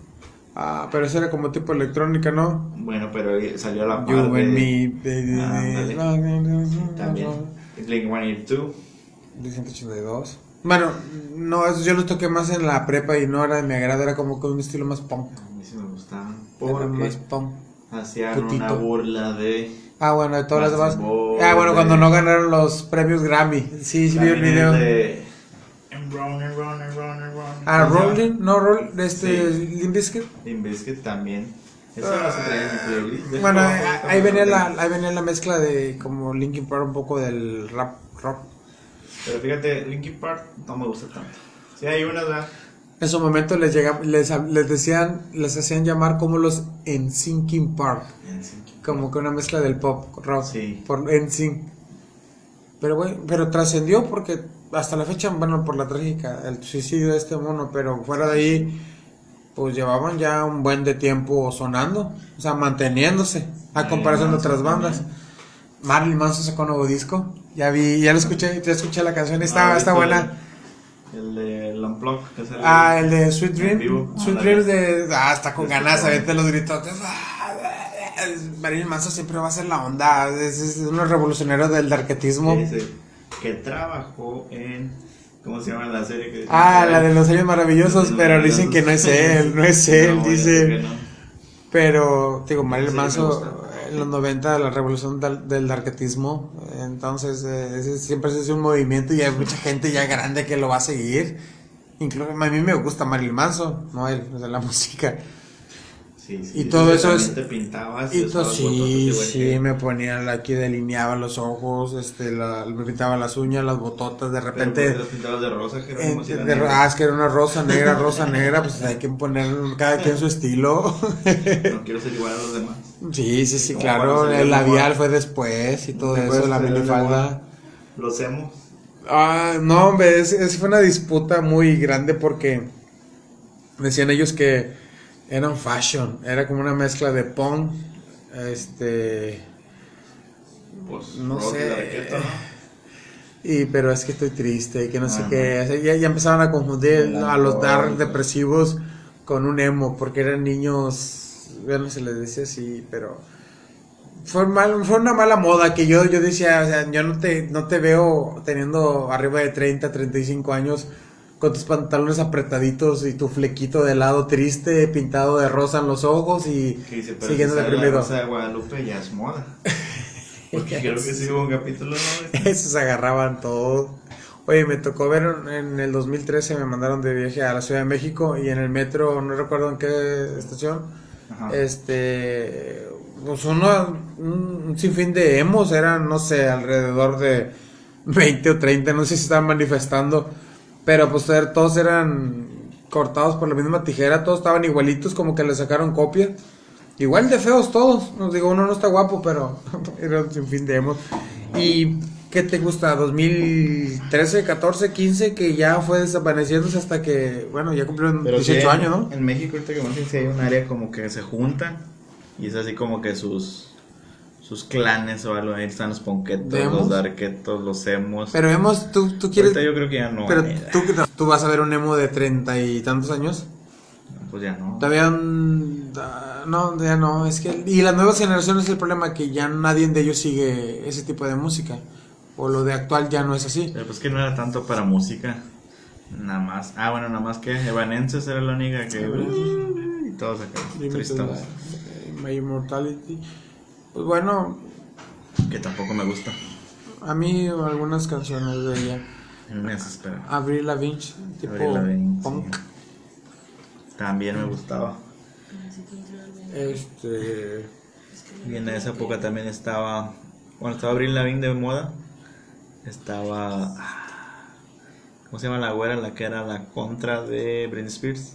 Ah, pero eso era como tipo electrónica, ¿no? Bueno, pero salió la You parte and de- me, baby. Baby. también. Blink 182. De 182. Bueno, no, eso yo lo toqué más en la prepa y no era de mi agrado, era como con un estilo más punk. A mí sí me. Era Porque más punk. hacían Putito. una burla de. Ah, bueno, de todas las demás. Ah, bueno, de- cuando no ganaron los premios Grammy. Sí, sí vi el video. De... Run, and run, and. Ah, ¿Cómo se llama? Rolling, no Roll, de este Sí. Limp Bizkit también. Eso no se traía en mi playlist. De Bueno, ahí, venía la, ahí venía la mezcla de como Linkin Park un poco del rap rock. Pero fíjate, Linkin Park no me gusta tanto. Sí, hay unas, ¿verdad? En su momento les llega, les, les decían, les hacían llamar como los NSYNC Park, En sí. como que una mezcla del pop rock Sí. por NSYNC. Pero bueno, pero trascendió porque hasta la fecha, bueno, por la trágica, el suicidio de este mono, pero fuera de ahí, pues llevaban ya un buen de tiempo sonando, o sea, manteniéndose, a comparación de otras bandas. Marilyn Manson sacó un nuevo disco, ya vi, ya lo escuché, ya escuché la canción, está, Ah, está ¿viste buena. El de el Unplugged, que es el. Ah, el de Sweet Dream. Vivo. Sweet Dream la- de. Ah, está con ganas, ahorita los gritotes. Marilyn Manson siempre va a ser la onda. Es, es uno revolucionario del darketismo. Sí, sí. Que trabajó en. ¿Cómo se llama la serie? Que Ah, la de los años maravillosos, Los pero dicen que no es él, no es él, No, dice. no. Pero, digo, Manson gusta. en los 90, la revolución del, del darketismo. Entonces, eh, ese siempre es un movimiento y hay mucha gente ya grande que lo va a seguir. Incluso a mí me gusta Marilyn Manson, no él, sea, la música. Sí, sí, Y todo eso es- Te pintabas Y bototas sí, sí, que- me ponía aquí, delineaba los ojos, este, la- me pintaba las uñas, las bototas, de Pero repente... ¿por qué las pintabas de rosa, Jerónimo, si ah, es que era una rosa negra, rosa negra, pues hay que poner cada quien su estilo. No quiero ser igual a los demás. sí, sí, sí, claro, el labial fue después y todo Después eso, la minifalda. Los emos. Ah, no, hombre, es, es- fue una disputa muy grande porque decían ellos que eran fashion, era como una mezcla de punk, este... Pues, No sé. y pero es que estoy triste y que no sé qué. O sea, ya, ya empezaban a confundir a los dar depresivos con un emo, porque eran niños, bueno, se les decía así, pero fue mal, fue una mala moda que yo, yo decía, o sea, yo no te, no te veo teniendo arriba de 30, 35 años con tus pantalones apretaditos y tu flequito de lado triste, pintado de rosa en los ojos y dice, siguiendo si sale la deprimido. Rosa de Guadalupe ya es moda. Porque creo que sí hubo un capítulo, ¿no? Esos agarraban todo. Oye, me tocó ver en el 2013, me mandaron de viaje a la Ciudad de México y en el metro, no recuerdo en qué estación, Ajá. este, pues uno, un, un sinfín de emos, eran, no sé, alrededor de 20 o 30, no sé si estaban manifestando, pero pues er- todos eran cortados por la misma tijera, todos estaban igualitos, como que le sacaron copia. Igual de feos todos, nos digo, uno no está guapo, pero era un sinfín de emos. ¿Y qué te gusta? ¿2013, 14, 15? Que ya fue desapareciéndose hasta que, bueno, ya cumplieron Pero 18 sí, en- años, ¿no? En México, ahorita que más sí hay un área como que se juntan y es así como que sus sus clanes o algo. Ahí están los ponquetos, ¿De emos? los darquetos, los emos. Pero hemos, tú, tú quieres... Ahorita yo creo que ya no. Pero eh, tú, tú vas a ver un emo de treinta y tantos años. Pues ya no. Todavía no, ya no, es que y las nuevas generaciones es el problema que ya nadie de ellos sigue ese tipo de música o lo de actual ya no es así. Pero pues que no era tanto para música. Nada más. Ah, bueno, nada más que Evanescence era la única que. Y todos acá. Tristes. My Immortality. Pues bueno, Que tampoco me gusta. a mí algunas canciones de ella. Me desespera. Avril Lavigne, tipo Lavigne, punk. sí. También me gustaba. Este, Y en esa época también estaba. Bueno, estaba Abril Lavigne de moda. Estaba. ¿Cómo se llama la güera? La que era la contra de Britney Spears.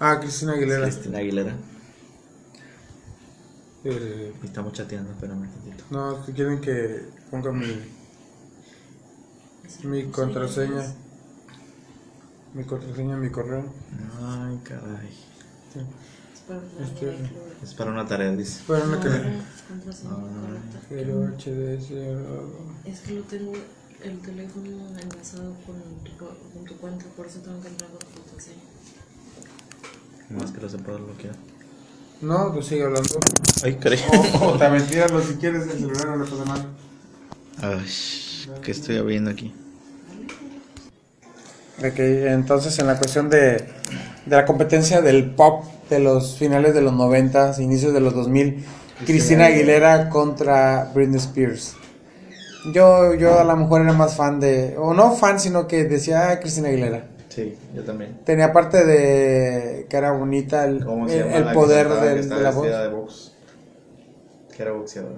ah, Cristina Aguilera. Cristina Aguilera. Eh, estamos chateando, espérame un tantito. no, si quieren que ponga mi mi contraseña. Mi contraseña en mi correo. Ay, caray. Sí. Este, Es para una tarea, dice. Que Ay. Cero HDS. Es que lo tengo el teléfono enlazado con tu, co- con tu cuenta, por eso tengo que entrar con tu contraseña. Más que lo se puede bloquear. No, pues sigue hablando. Ay, caray. O, o también tíralo si quieres el celular, no le pasa nada. Ay, ¿qué estoy abriendo aquí? Ok, entonces en la cuestión de, de la competencia del pop de los finales de los 90, inicios de los 2000, Cristina Aguilera contra Britney Spears. Yo, yo a lo mejor era más fan de, o no fan, sino que decía ah, Cristina Aguilera. Sí, yo también. Tenía parte de que era bonita el, ¿Cómo se el- llama el la que poder que del- estaba de la voz. de box? Que era boxeadora.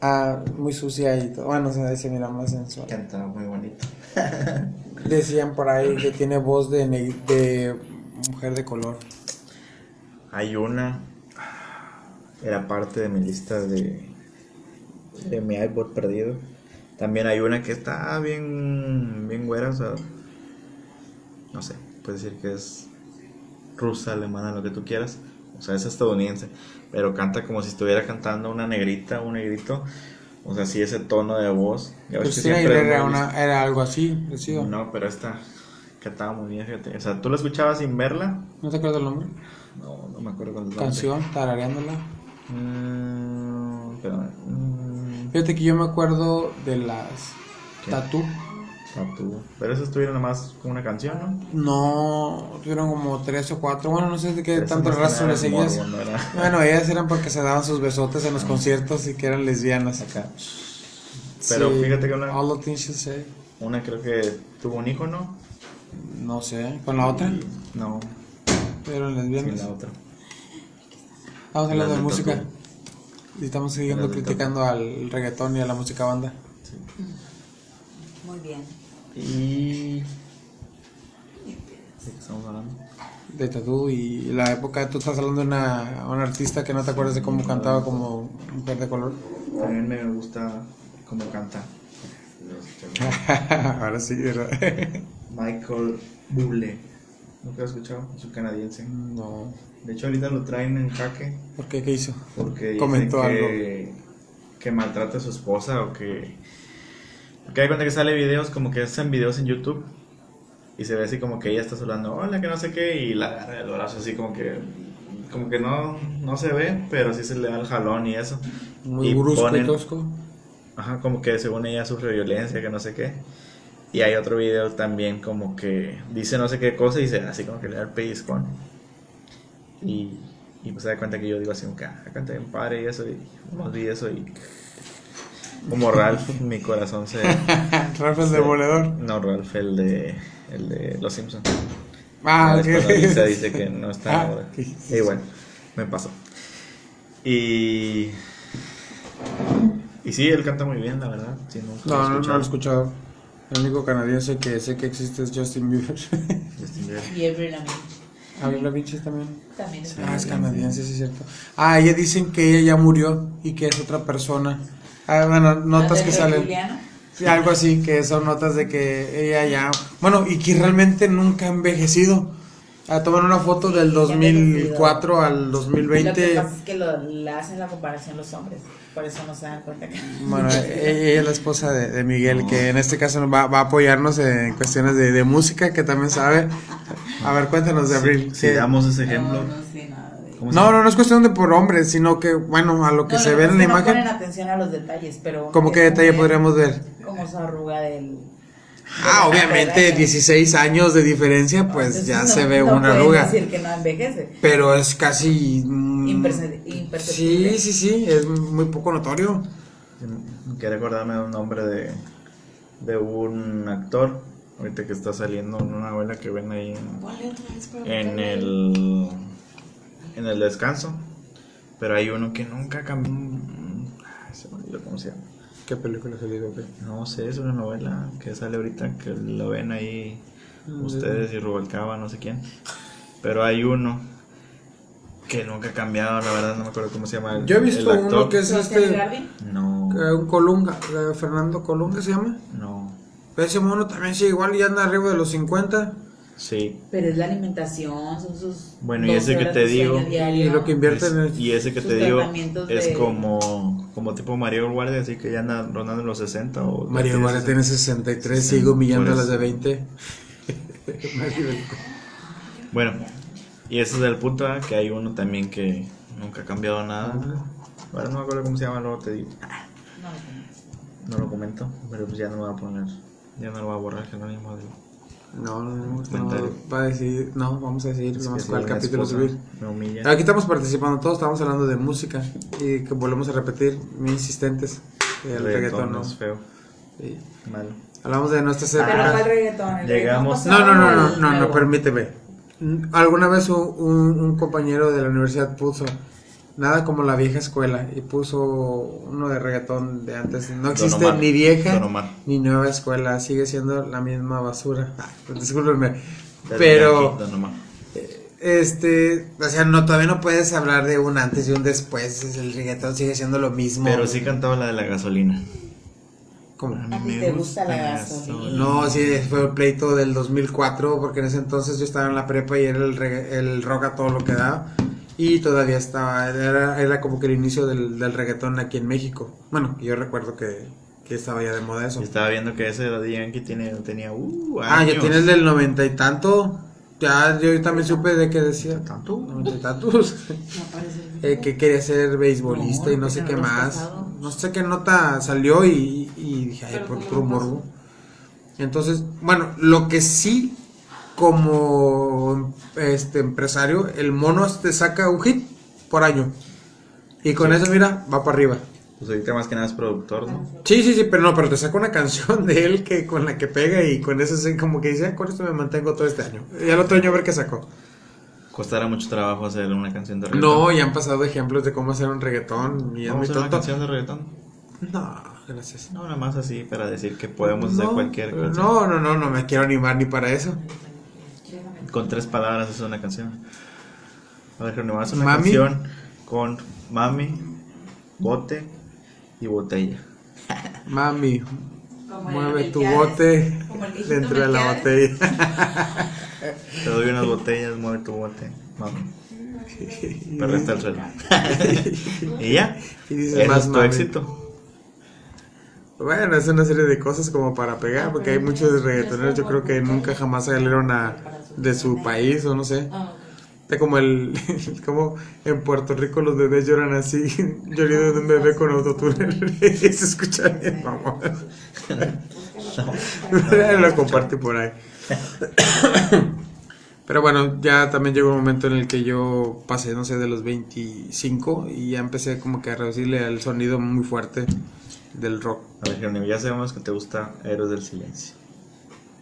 Ah, muy sucia y todo. Bueno, se dice, mira, más sensual. Cantaba muy bonito. Decían por ahí que tiene voz de, de mujer de color. Hay una. Era parte de mi lista de. De mi iPod perdido. También hay una que está bien. Bien güera, o sea. No sé, puede decir que es. rusa, alemana, lo que tú quieras. O sea, es estadounidense. Pero canta como si estuviera cantando una negrita, un negrito. O sea, sí, ese tono de voz. Ya ves que Cristina siempre era, hemos una, era algo así, visto- No, pero esta cantaba muy bien, fíjate. O sea, tú la escuchabas sin verla. ¿No te acuerdas el nombre? No, no me acuerdo es el nombre. Canción, tarareándola. Mm, espérame. Mm, Fíjate que yo me acuerdo de las ¿Qué? Tatú. Tatu. Pero eso estuvieron nada más como una canción, ¿no? No, tuvieron como tres o cuatro. Bueno, no sé de qué Pero eso tanto más que rastro nada les es seguías. morbo, no Bueno, ellas eran porque se daban sus besotes en los conciertos y que eran lesbianas. Acá. Pero Sí, fíjate que una, All the things you say. una creo que tuvo un hijo, ¿no? No sé, con la otra. Y- no, Pero sin lesbianas. la otra. Estamos hablando Las de música. Y estamos siguiendo criticando al reggaetón y a la música banda. Muy bien. Y... ¿De qué estamos hablando? De Tatú y la época, tú estás hablando de una, una artista que no te acuerdas de cómo cantaba como mujer de color. También me gusta cómo canta. Ahora sí, ¿verdad? Michael Bublé. ¿Nunca lo has escuchado? Es un canadiense. No. De hecho, ahorita lo traen en jaque ¿Por qué? ¿Qué hizo? porque dicen Comentó que, que maltrata a su esposa o que... Porque hay cuenta que sale videos como que hacen videos en YouTube y se ve así como que ella está hablando, hola, que no sé qué, y la agarra del brazo así como que... Como que no, no se ve, pero sí se le da el jalón y eso. Muy Y brusco ponen- y tosco. Ajá, como que según ella sufre violencia, que no sé qué. Y hay otro video también como que dice no sé qué cosa y se así como que le da el pellizcón. Y, y pues se da cuenta que yo digo así como que, ah, canta bien padre y eso, y nos vi eso y... Como Ralph, mi corazón se... Rafa el se- demoledor. No, Ralph, el de, el de Los Simpsons. Ah, Lisa dice que no está Ah. Y bueno, me pasó. Y... Y sí, él canta muy bien, la verdad. Sí, nunca No, no, no lo he escuchado. El único canadiense que sé que existe es Justin Bieber. Justin Bieber. Y. Avril Lavigne también. También es Ah, es canadiense, sí es cierto. Ah, ella dicen que ella ya murió y que es otra persona. Ah, bueno, notas ¿Ah, que salen. Juliano? Sí, algo así, que son notas de que ella ya... Bueno, y que realmente nunca ha envejecido. Ah, toman una foto Sí, del sí ha 2004 al Lo que 2020. pasa es que lo, le hacen la comparación los hombres. Por eso no se dan cuenta que. Bueno, ella ella es la esposa de, de Miguel, que en este caso va, va a apoyarnos en cuestiones de, de música, que también sabe. A ver, cuéntanos de Abril. Si damos ese ejemplo, No, no de ¿cómo se No, llama? no, no es cuestión de por hombres, sino que, bueno, a lo que No, se ve en la que no imagen, ponen atención a los detalles, pero. ¿cómo qué detalle podríamos ver? Como su arruga del. Ah, obviamente carrera. 16 años de diferencia, pues Entonces, ya no- se ve no una arruga. decir que no envejece. Pero es casi... mm, Imperce- imperceptible. Sí, sí, sí, es muy poco notorio. Quería acordarme de un nombre de, de un actor, ahorita que está saliendo en una novela que ven ahí en, en el en el descanso. Pero hay uno que nunca cambió. Ay, Se me olvidó cómo se llama. ¿Qué película se le dio? No sé, es una novela que sale ahorita que lo ven ahí Mm, ustedes y Rubalcaba, no sé quién. Pero hay uno que nunca ha cambiado, la verdad no me acuerdo cómo se llama. el- Yo he visto el actor. uno que es este... No, eh, Un Colunga, eh, Fernando Colunga se llama. no, Pero ese mono también sí, igual ya anda arriba de los 50. Sí. Pero es la alimentación, son sus. Bueno, y 12 ese que te digo, diario. Y lo que invierten Es- y ese que te digo es de- como, como tipo Mario Guardia, así que ya anda rondando en los 60 o... Mario tiene Guardia tiene 63, sigo humillando a las de 20. Bueno, y ese es el punto, ¿eh? que hay uno también que nunca ha cambiado nada. Ahora no me acuerdo cómo se llama, luego te digo. No. No lo comento, pero pues ya no lo voy a poner. Ya no lo voy a borrar, que no mismo digo. No, no, no, no, va a decir, no, vamos a decir, Es vamos una capítulo esposa subir. Me humilla. Aquí estamos participando todos, estamos hablando de música y que volvemos a repetir, muy insistentes, el el reggaetón, ¿no? es feo, Sí. malo. Hablamos de nuestras Pero épocas. ¿cuál reggaetón? ¿El Llegamos- reggaetón No, no, no, no, no, no, permíteme. Alguna vez un, un- un compañero de la universidad puso nada como la vieja escuela y puso uno de reggaetón de antes. No existe Omar. ni vieja ni nueva escuela, sigue siendo la misma basura. Ah, discúlpenme. Pero, Omar. este, o sea, no, todavía no puedes hablar de un antes y un después. es- El reggaetón sigue siendo lo mismo. Pero sí cantaba la de la gasolina. ¿Cómo? A mí ¿A ti me te gusta la gasolina. gasolina? No, sí, fue el pleito del 2004, porque en ese entonces yo estaba en la prepa y era el, el rock a todo lo que da. Y todavía estaba, era, era como que el inicio del, del reggaetón aquí en México. Bueno, yo recuerdo que, que estaba ya de moda eso. Y estaba viendo que ese Daddy Yankee tiene, tenía uh, Ah, ya años. tienes del noventa y tanto. Ya, yo también supe de que decía tanto, noventa y tantos. El eh, que quería ser beisbolista No, y no sé qué más. pasado. No sé qué nota salió y, y dije, ay, por ¿cómo puro morbo. Entonces, bueno, lo que sí, como este empresario, el mono te saca un hit por año. Y con eso, mira, va para arriba. Pues ahorita más que nada es productor, ¿no? Sí, sí, sí, pero no, pero te saca una canción de él que con la que pega y con eso es como que dice, "Ah, con esto me mantengo todo este año. Y al otro año a ver qué sacó. Costará mucho trabajo hacer una canción de reggaetón. No, ya han pasado ejemplos de cómo hacer un reggaetón y es ¿Vamos muy a hacer una canción de reggaetón? No, gracias. No, nada más así para decir que podemos hacer cualquier canción. No, no, no, no me quiero animar ni para eso. Con tres palabras es una canción. A ver, Jerónimo, haz una Mami. canción con mami, bote y botella. Mami, Como mueve tu bote dentro de la botella. Te doy unas botellas, mueve tu bote, mami. Pero está el suelo. y ya. Y dices más es tu mami. éxito. Bueno, es una serie de cosas como para pegar, porque hay muchos reggaetoneros, yo creo que nunca jamás salieron a, de su país, o no sé. Ah, Está como el, como en Puerto Rico los bebés lloran así, llorido de un bebé con autotune, y se escucha bien, vamos. Lo compartí por ahí. Pero bueno, ya también llegó un momento en el que yo pasé, no sé, de los 25 y ya empecé como que a reducirle al sonido muy fuerte del rock. A ver, Jerónimo, ya sabemos que te gusta Héroes del Silencio.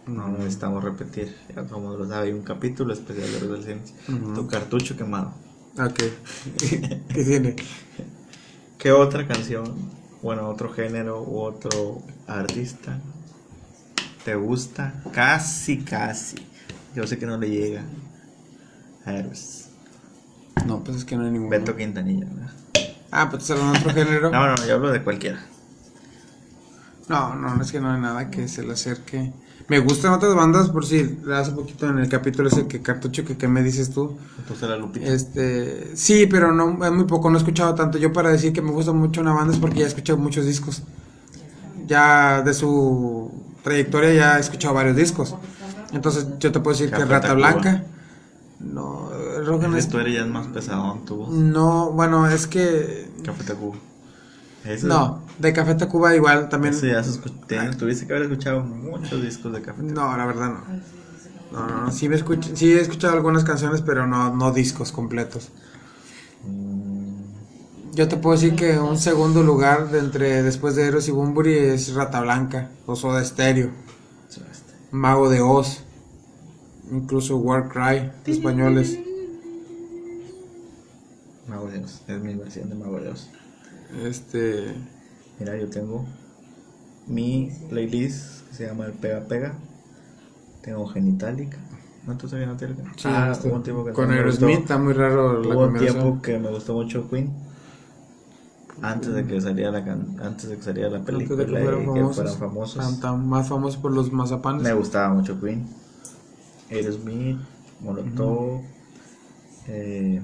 No necesitamos repetir. Ya mundo lo sabe. Hay un capítulo especial de Silencio. Ujú. Tu cartucho quemado. Ok. ¿Qué tiene? ¿Qué otra canción, bueno, otro género u otro artista te gusta? Casi, casi. Yo sé que no le llega a Héroes. No, pues es que no hay ninguno. Beto Quintanilla, ¿verdad? Ah, pues es otro género. No, no, yo hablo de cualquiera. No, no, es que no hay nada que se le acerque. Me gustan otras bandas, por si hace poquito en el capítulo ese que cartucho que, que me dices tú. ¿Te gusta la Lupita? Este, sí, pero no, es muy poco, no he escuchado tanto. Yo para decir que me gusta mucho una banda es porque ya he escuchado muchos discos. Ya de su trayectoria ya he escuchado varios discos. Entonces yo te puedo decir que Rata Tacuba. Blanca. No, Rock tú eres ya es más pesadón, tu voz. No, bueno, es que Café Tacuba. No, de Café Tacuba igual también. Ese ya se escu- te- tuviste que haber escuchado muchos discos de Café Tacuba. No, la verdad no. No, no, no, sí, me escucho, sí he escuchado algunas canciones, pero no, no discos completos. Mm, Yo te puedo decir que un segundo lugar de entre después de Eros y Bumburi es Rata Blanca, o Soda Stereo. Mago de Oz, incluso Warcry, españoles. Mago de Dios. Es mi versión de Mago de Dios. Este, Mira, yo tengo mi playlist que se llama el Pega Pega. Tengo Genitalica. ¿No tú sabías Genitalica? sí, ah, este, hubo un tiempo que con. Aerosmith está muy raro la Hubo un tiempo que me gustó mucho Queen. Antes de que saliera la can- antes de que saliera la Antes de película que fueran y que famosos, fueran famosos. Tan- tan más famosos por los mazapanes. Me gustaba mucho Queen. Aerosmith, Molotov. eh,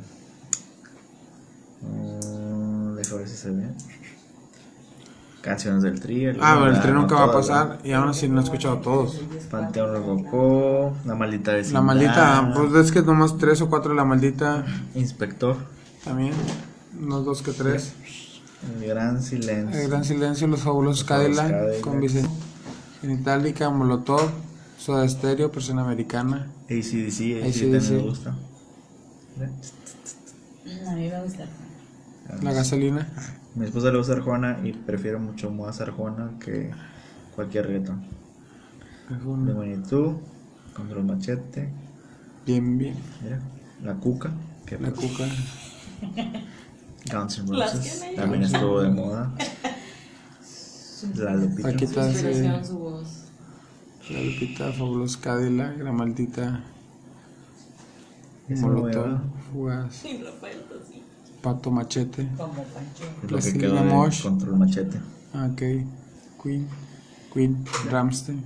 mm, deja ver si se ve. Canciones del Tri. Ah, bueno, el no nunca va a pasar y aún así no he escuchado todos. ¿verdad? Panteón Rococó, La Maldita La Vecindad. maldita, pues es que nomás tres o cuatro de la maldita Inspector. también, unos dos que tres. El Gran Silencio. El gran silencio, los fabulosos Los fabulosos Cadillac, con Vicente Genitalica, Molotov, Soda Stereo, Persona Americana. ACDC, ACDC AC/DC. también me gusta. A mí me gusta. La gasolina. Mi esposa le gusta Arjona y prefiero mucho más Arjona que cualquier reggaetón. Es De Magnitud, Control Machete, Bien, bien. mira, La Cuca, que La pues, cuca. Guns N' Roses, también estuvo de moda. La Lupita. Paquita, sí. su voz. La Lupita, fabulosos Cadillac, la maldita. Molotov. Fugaz, Y Rafael. Pato Machete. Como Pancho. Es lo que Así, quedó Mosh. Control Machete. Ok. Queen. Queen, Ramstein.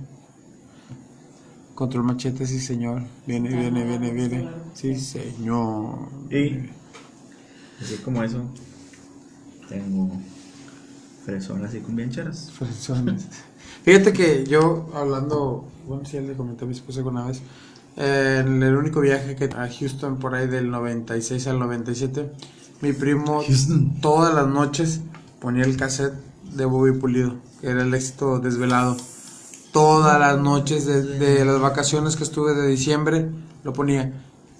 Control machete, sí señor. Viene, viene, viene, viene. Sí señor. Y así como eso, tengo fresonas y cumbiancheras. Personas. Fíjate que yo hablando, bueno, sí, ya le comenté a mi esposa alguna vez, eh, en el único viaje que a Houston por ahí del 96 al 97, mi primo todas las noches ponía el cassette de Bobby Pulido, que era el éxito desvelado. Todas las noches de, de las vacaciones que estuve de diciembre lo ponía.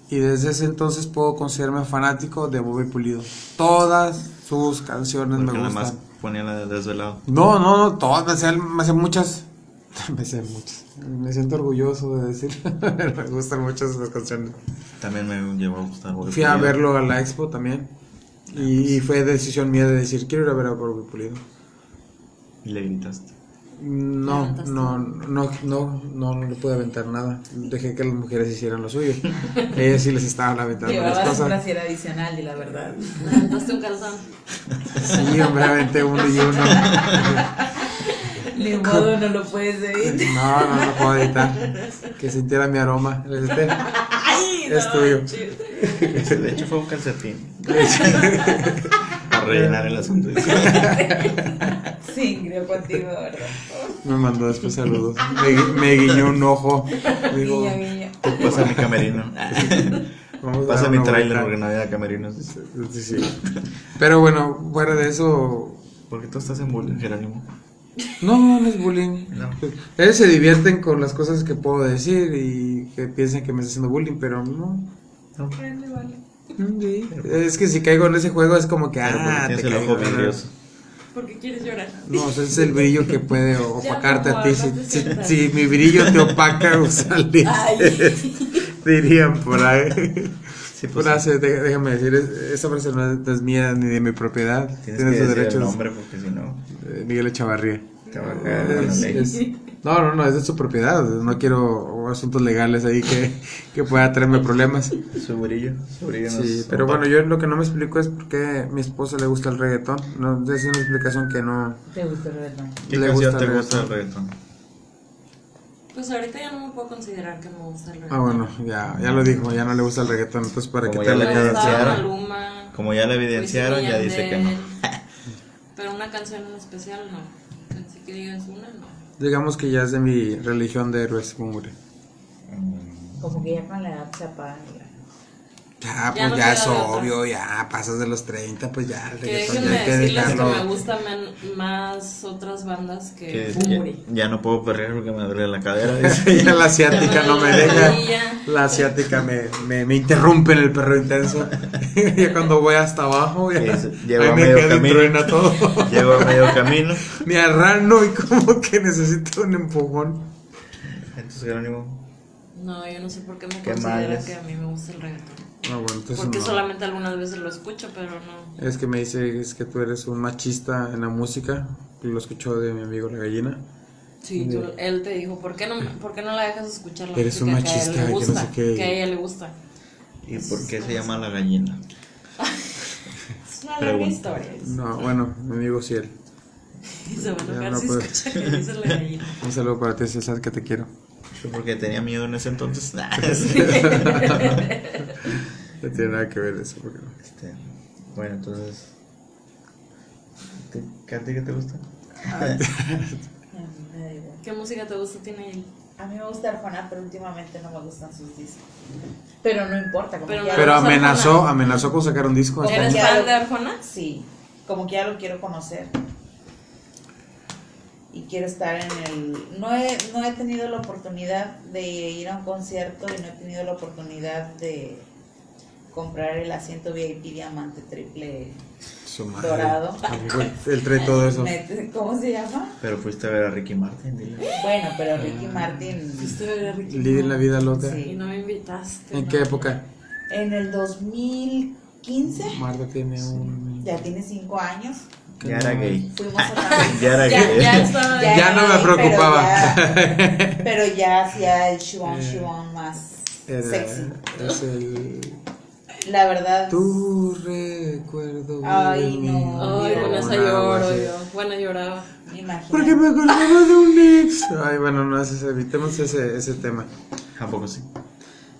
Y desde ese entonces puedo considerarme fanático de Bobby Pulido. Todas sus canciones Porque me nada gustan. más ponía la de desvelado. No, no, no, todas, me sé, me sé muchas. Me sé muchas. Me siento orgulloso de decir. me gustan muchas esas canciones. También me llevó a gustar. Fui a verlo a la expo también. Y, fue decisión mía de decir, quiero ir a ver a Bobby Pulido. Y le gritaste. No, no, no, no, no, no le pude aventar nada. Dejé que las mujeres hicieran lo suyo. Ellas sí les estaban aventando las Llevabas un cosas. brasier adicional, y la verdad. Aventaste un calzón. Sí, hombre, aventé uno y uno. Ni modo, no lo puedes. No, no, no puedo editar. Que sintiera mi aroma. ¡Ay! Es no, tuyo. De hecho fue un calcetín. Para rellenar el asunto. Sí, creo contigo, ¿verdad? Me mandó después saludos. Me, me guiñó un ojo. Digo, Guiño, guiño. Pasa mi camerino. vamos Pasa mi trailer porque no había camerinos. Sí, sí. Pero bueno, fuera de eso. Porque tú estás en bullying, Jerónimo. No, no es bullying. No. Ellos se divierten con las cosas que puedo decir y que piensan que me está haciendo bullying, pero no. No. Es que si caigo en ese juego es como que, Pero porque ah, te tienes el caigo. ojo vidrioso. ¿Por qué quieres llorar? No, o sea, es el brillo que puede opacarte a ti. Si, no, no mi brillo te opaca, usualmente dirían por ahí. Sí, pues, Frase, déjame decir, es- esa frase no es, no mía ni de mi propiedad. Tienes Tiene que sus decir derechos. el nombre porque si no, eh, Miguel Echavarría. Es- es- no, no, no, es de su propiedad. No quiero asuntos legales ahí que, que pueda traerme problemas. Su brillo, su brillo nos Sí, pero bueno, yo lo que no me explico es por qué a mi esposa le gusta el reggaetón. No, es una explicación que no. ¿Te gusta el reggaetón? ¿Qué le canción gusta te el gusta el reggaetón. Pues ahorita ya no me puedo considerar que me gusta el reggaetón. Ah, bueno, ya, ya lo dijo, ya no le gusta el reggaetón. Entonces, ¿para Como qué ya gustaba evidenciaron. Maluma, Como ya la evidenciaron, ya dice que no. Pero una canción en especial no. Así que digas una, no. Digamos que ya es de mi religión de héroes. Mm, Como que ya con la edad se apaga. Ya. Ya, Ya pues no ya es otra. obvio, ya pasas de los 30, pues ya el reggaetón ya hay que dejarlo. me gustan más otras bandas que Que Bumburi. ya, ya no puedo perrear porque me duele la cadera. Ya la asiática no me deja. La asiática me, me, me interrumpe en el perro intenso. ya cuando voy hasta abajo, ya, ahí a me medio quedo y camino. truena todo. Llego a medio camino. me arrano y como que necesito un empujón. Entonces, Jerónimo, No, yo no sé por qué me Qué consideran males. que a mí me gusta el reggaetón. Ah, bueno, entonces Porque no. solamente algunas veces lo escucho, pero no. Es que me dice es que tú eres un machista en la música. Lo escuchó de mi amigo la gallina. Sí, tú- él te dijo, ¿por qué no, por qué no la dejas escuchar la Eres un música que a machista, él que no gusta? sé qué. Que a ella le gusta. ¿y por qué se llama la gallina? Es una larga historia. No, bueno, mi amigo Ciel. Y se va a enojar no si puedo. escucha que dice la gallina. Un saludo para ti, César, que te quiero. Yo porque tenía miedo en ese entonces. No tiene nada que ver eso. Porque... este, bueno, entonces. ¿te- ¿qué- ¿A ti qué te gusta? A mí me da igual. ¿Qué música te gusta tiene él? A mí me gusta Arjona, pero últimamente no me gustan sus discos. Pero no importa, como Pero que ya Pero Arjona. amenazó, amenazó con sacar un disco. este ¿Eres fan lo- de Arjona? Sí, como que ya lo quiero conocer. Y quiero estar en el... No he, no he tenido la oportunidad de ir a un concierto y no he tenido la oportunidad de comprar el asiento VIP diamante triple dorado. Él trae todo eso. ¿Cómo se llama? Pero fuiste a ver a Ricky Martin, dile. Bueno, pero Ricky Martin Fuiste a ver a Ricky Lidia en la vida loca. Sí. Y no me invitaste. ¿En no. qué época? en el 2015, Marta tiene un. ya tiene cinco años, que Ya era gay. fuimos a Ya era Ya, gay. ya estaba. Ya era no me gay, preocupaba. Pero ya, pero ya hacía el shibón Eh, shibón más Era- sexy. Es el. La verdad, Tu recuerdo. Ay, no. Ay, con esa lloro yo. Bueno, lloraba. Imagínate. Porque me acordaba de un ex. Ay, bueno, no, ese- evitemos ese, ese tema. ¿A poco sí?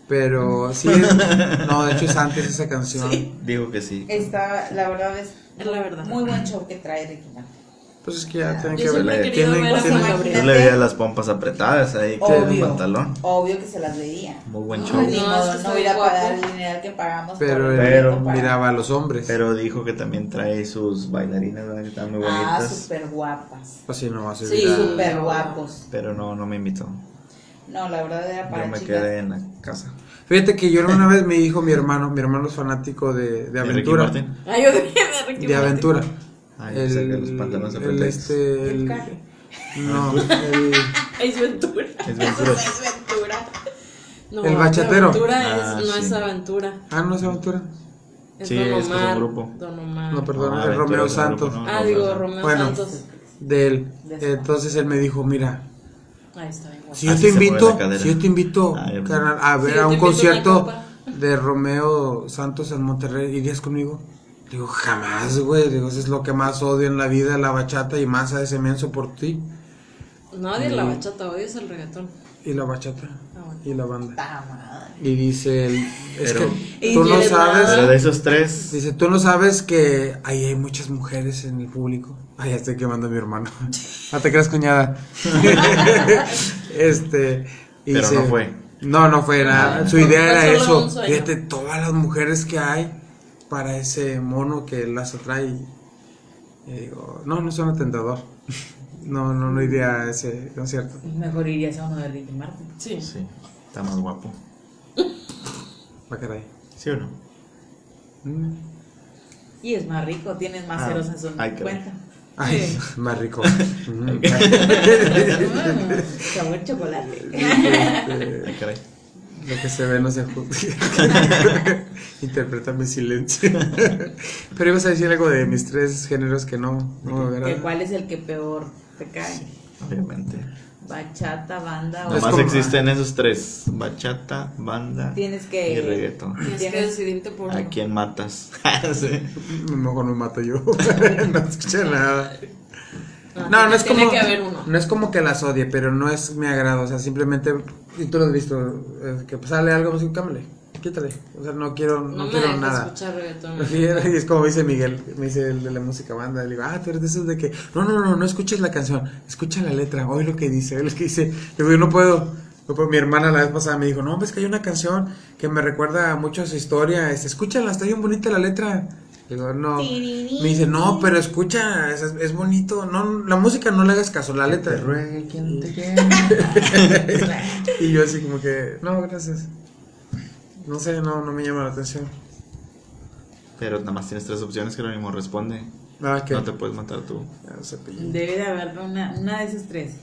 Pero sí, no, de hecho es antes esa canción. Digo que sí. Está, la verdad es Es la verdad. muy buen show que trae Ricky Martin. Pues es que ya tienen Yo que siempre ver. he querido Tienen, ver tienen-. Yo le veía las pompas apretadas ahí con el Obvio, pantalón. obvio que se las veía. Muy buen show. No, que no está voy a ir a guapo. pagar el dinero que pagamos. pero él el Pero miraba a los hombres. Pero dijo que también trae sus bailarinas, ¿verdad? Que están muy Ah, bonitas. súper guapas. Así no va a ser. Sí. Súper guapos. Pero no, no me invitó. No, la verdad era para Yo me chicas. quedé en la casa. Fíjate que yo una vez me dijo mi hermano, mi hermano es fanático de, de ¿De Ricky aventura. Martin? Ah, yo de Ricky De Martin. Ay, sea, que los pantalones el, este, El el- carro. no, el, Es Ventura. Es Ventura. Es Ventura. No, El bachatero. Aventura Ah, es, no sí. es aventura. ah, no es aventura. Es Sí, Don es que es un Omar. grupo. Don Omar. No, perdón, Ah, es Aventura Romeo grupo, Santos. ¿no? Ah, digo, Romeo Bueno. Santos. De él. Entonces él me dijo, mira, Ahí está bien guapo. si yo te invito, si yo te invito Ah, a ver a un concierto de Romeo Santos en Monterrey, ¿irías conmigo? Digo, jamás, güey. Digo, eso es lo que más odio en la vida, la bachata y más a ese menso por ti. Nadie la bachata, odias el reggaetón. Y la bachata. Ah, bueno. Y la banda. Y dice él, es Pero- que tú no sabes, Pero de esos tres, dice, tú no sabes que ahí hay muchas mujeres en el público. Ay, ya estoy quemando a mi hermano. No te creas, cuñada. este, y Pero dice- no fue. No, no fue nada. Su Fue- idea era eso. Fíjate, todas las mujeres que hay para ese mono que las atrae. Y digo, no, no son atentador. No, no, no iría a ese concierto. Mejor irías a uno de Ricky Martin. Sí. sí, está más guapo. Va caray. ¿Sí o no? Mm. Y es más rico, tienes más Ah, ceros en su ay, cuenta. Ay, más rico. Mm. Sabor chocolate. Este, Ay, caray. Lo que se ve no se juzga. Interpreta mi silencio. Pero ibas a decir algo de mis tres géneros que no, no me ¿Que. ¿Cuál es el que peor te cae? Obviamente. Bachata, banda Nomás como- existen esos tres: bachata, banda Tienes que- y reggaeton. Tienes que Tienes- decidirte por ¿A quién matas? Sí. Mejor me mato yo. no escuché nada. No, No, no es tiene como. que haber uno. No es como que las odie, pero no es mi agrado. O sea, simplemente. Y tú lo has visto. eh, que sale algo, pues cámbiale. Quítale. O sea, no quiero, no, No me quiero nada. escuchar reggaetón. Y es como dice Miguel, me dice el de la música banda, le digo, ah, tú eres de esos de que, no, no, no, no escuches la canción, escucha la letra, oye lo que dice, oye lo que dice. Le digo, yo no puedo. No puedo. Mi hermana la vez pasada me dijo, no, ves que hay una canción que me recuerda mucho a su historia, este, escúchala, está bien bonita la letra. Digo, no. Me dice, no, pero escucha, es, es bonito, no, la música no le hagas caso, la letra. Te ruegue quien te y yo así como que, no, gracias. No sé, no, no me llama la atención. Pero nada más tienes tres opciones que lo mismo responde. Nada que... No te puedes matar tú. Ya, cepillín. Debe de haber una, una de esas tres.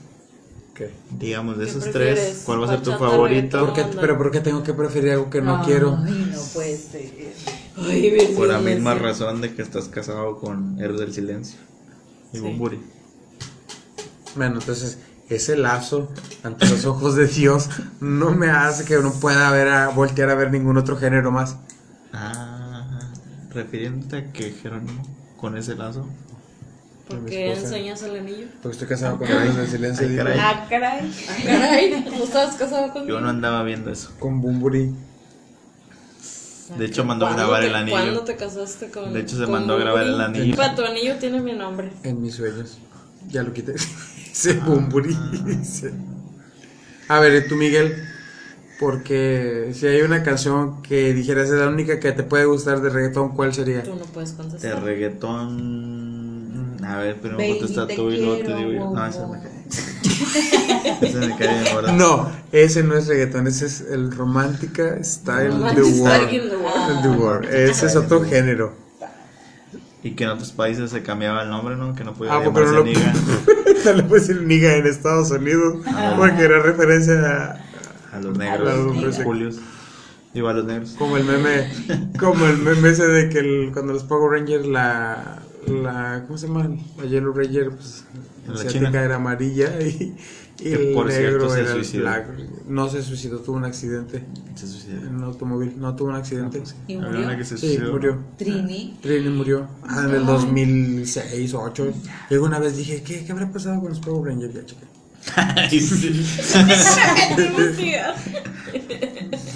¿Qué? Digamos, de ¿Qué esos prefieres? tres, ¿cuál va a ser tu favorito? ¿Por qué- banda. pero ¿por qué tengo que preferir algo que no, quiero? Ay, no puede ser. Ay, Por la misma razón de que estás casado con Héroes del Silencio. Y Sí. Bumburi. Bueno, entonces ese lazo ante los ojos de Dios no me hace que no pueda ver a, voltear a ver ningún otro género más. Ah, refiriéndote a que Jerónimo, con ese lazo. ¿Por qué enseñas el anillo? Porque estoy casado con Héroes del Silencio. Ay, digo, caray. Ah, caray. Ah, caray, ¿no estabas casado conmigo? Yo no andaba viendo eso. Con Bumburi. De hecho, mandó a ¿Cuándo grabar te- el anillo. ¿Cuándo te casaste con De hecho, se mandó a grabar el anillo. Pa, tu anillo tiene mi nombre. En mis sueños. Ya lo quité. Ese Bumburi. Sí. A ver, tú Miguel. Porque si hay una canción que dijeras es la única que te puede gustar de reggaetón, ¿cuál sería? Tú no puedes De contestar. reggaetón. A ver, pero Baby, contesta te tú y luego te quiero, digo yo. No, esa me cae. Esa me cae bien. No, ese no es reggaetón, ese es el romántica style the world. in the world. The world. Ese es otro género. Y que en otros países se cambiaba el nombre, ¿no? Que no podía Ah, porque no llamarse lo Niga. no le puedes decir niga en Estados Unidos porque era referencia a A los A negros, los a negros. los Julios. Digo, a los negros. como el meme como el meme ese de que el- cuando los Power Rangers la la ¿cómo se llama? La Yellow Ranger, pues La asiática china. era amarilla y, y Que el por cierto negro se era el suicidó. black. No se suicidó, tuvo un accidente Se suicidó. en un automóvil, no tuvo un accidente. ¿Y Había murió? una que se Sí, murió. Trini. Trini murió ah, en el 2006 o 2008. Y alguna vez dije, ¿qué, qué habrá pasado con los Power Rangers? Ya, chequé.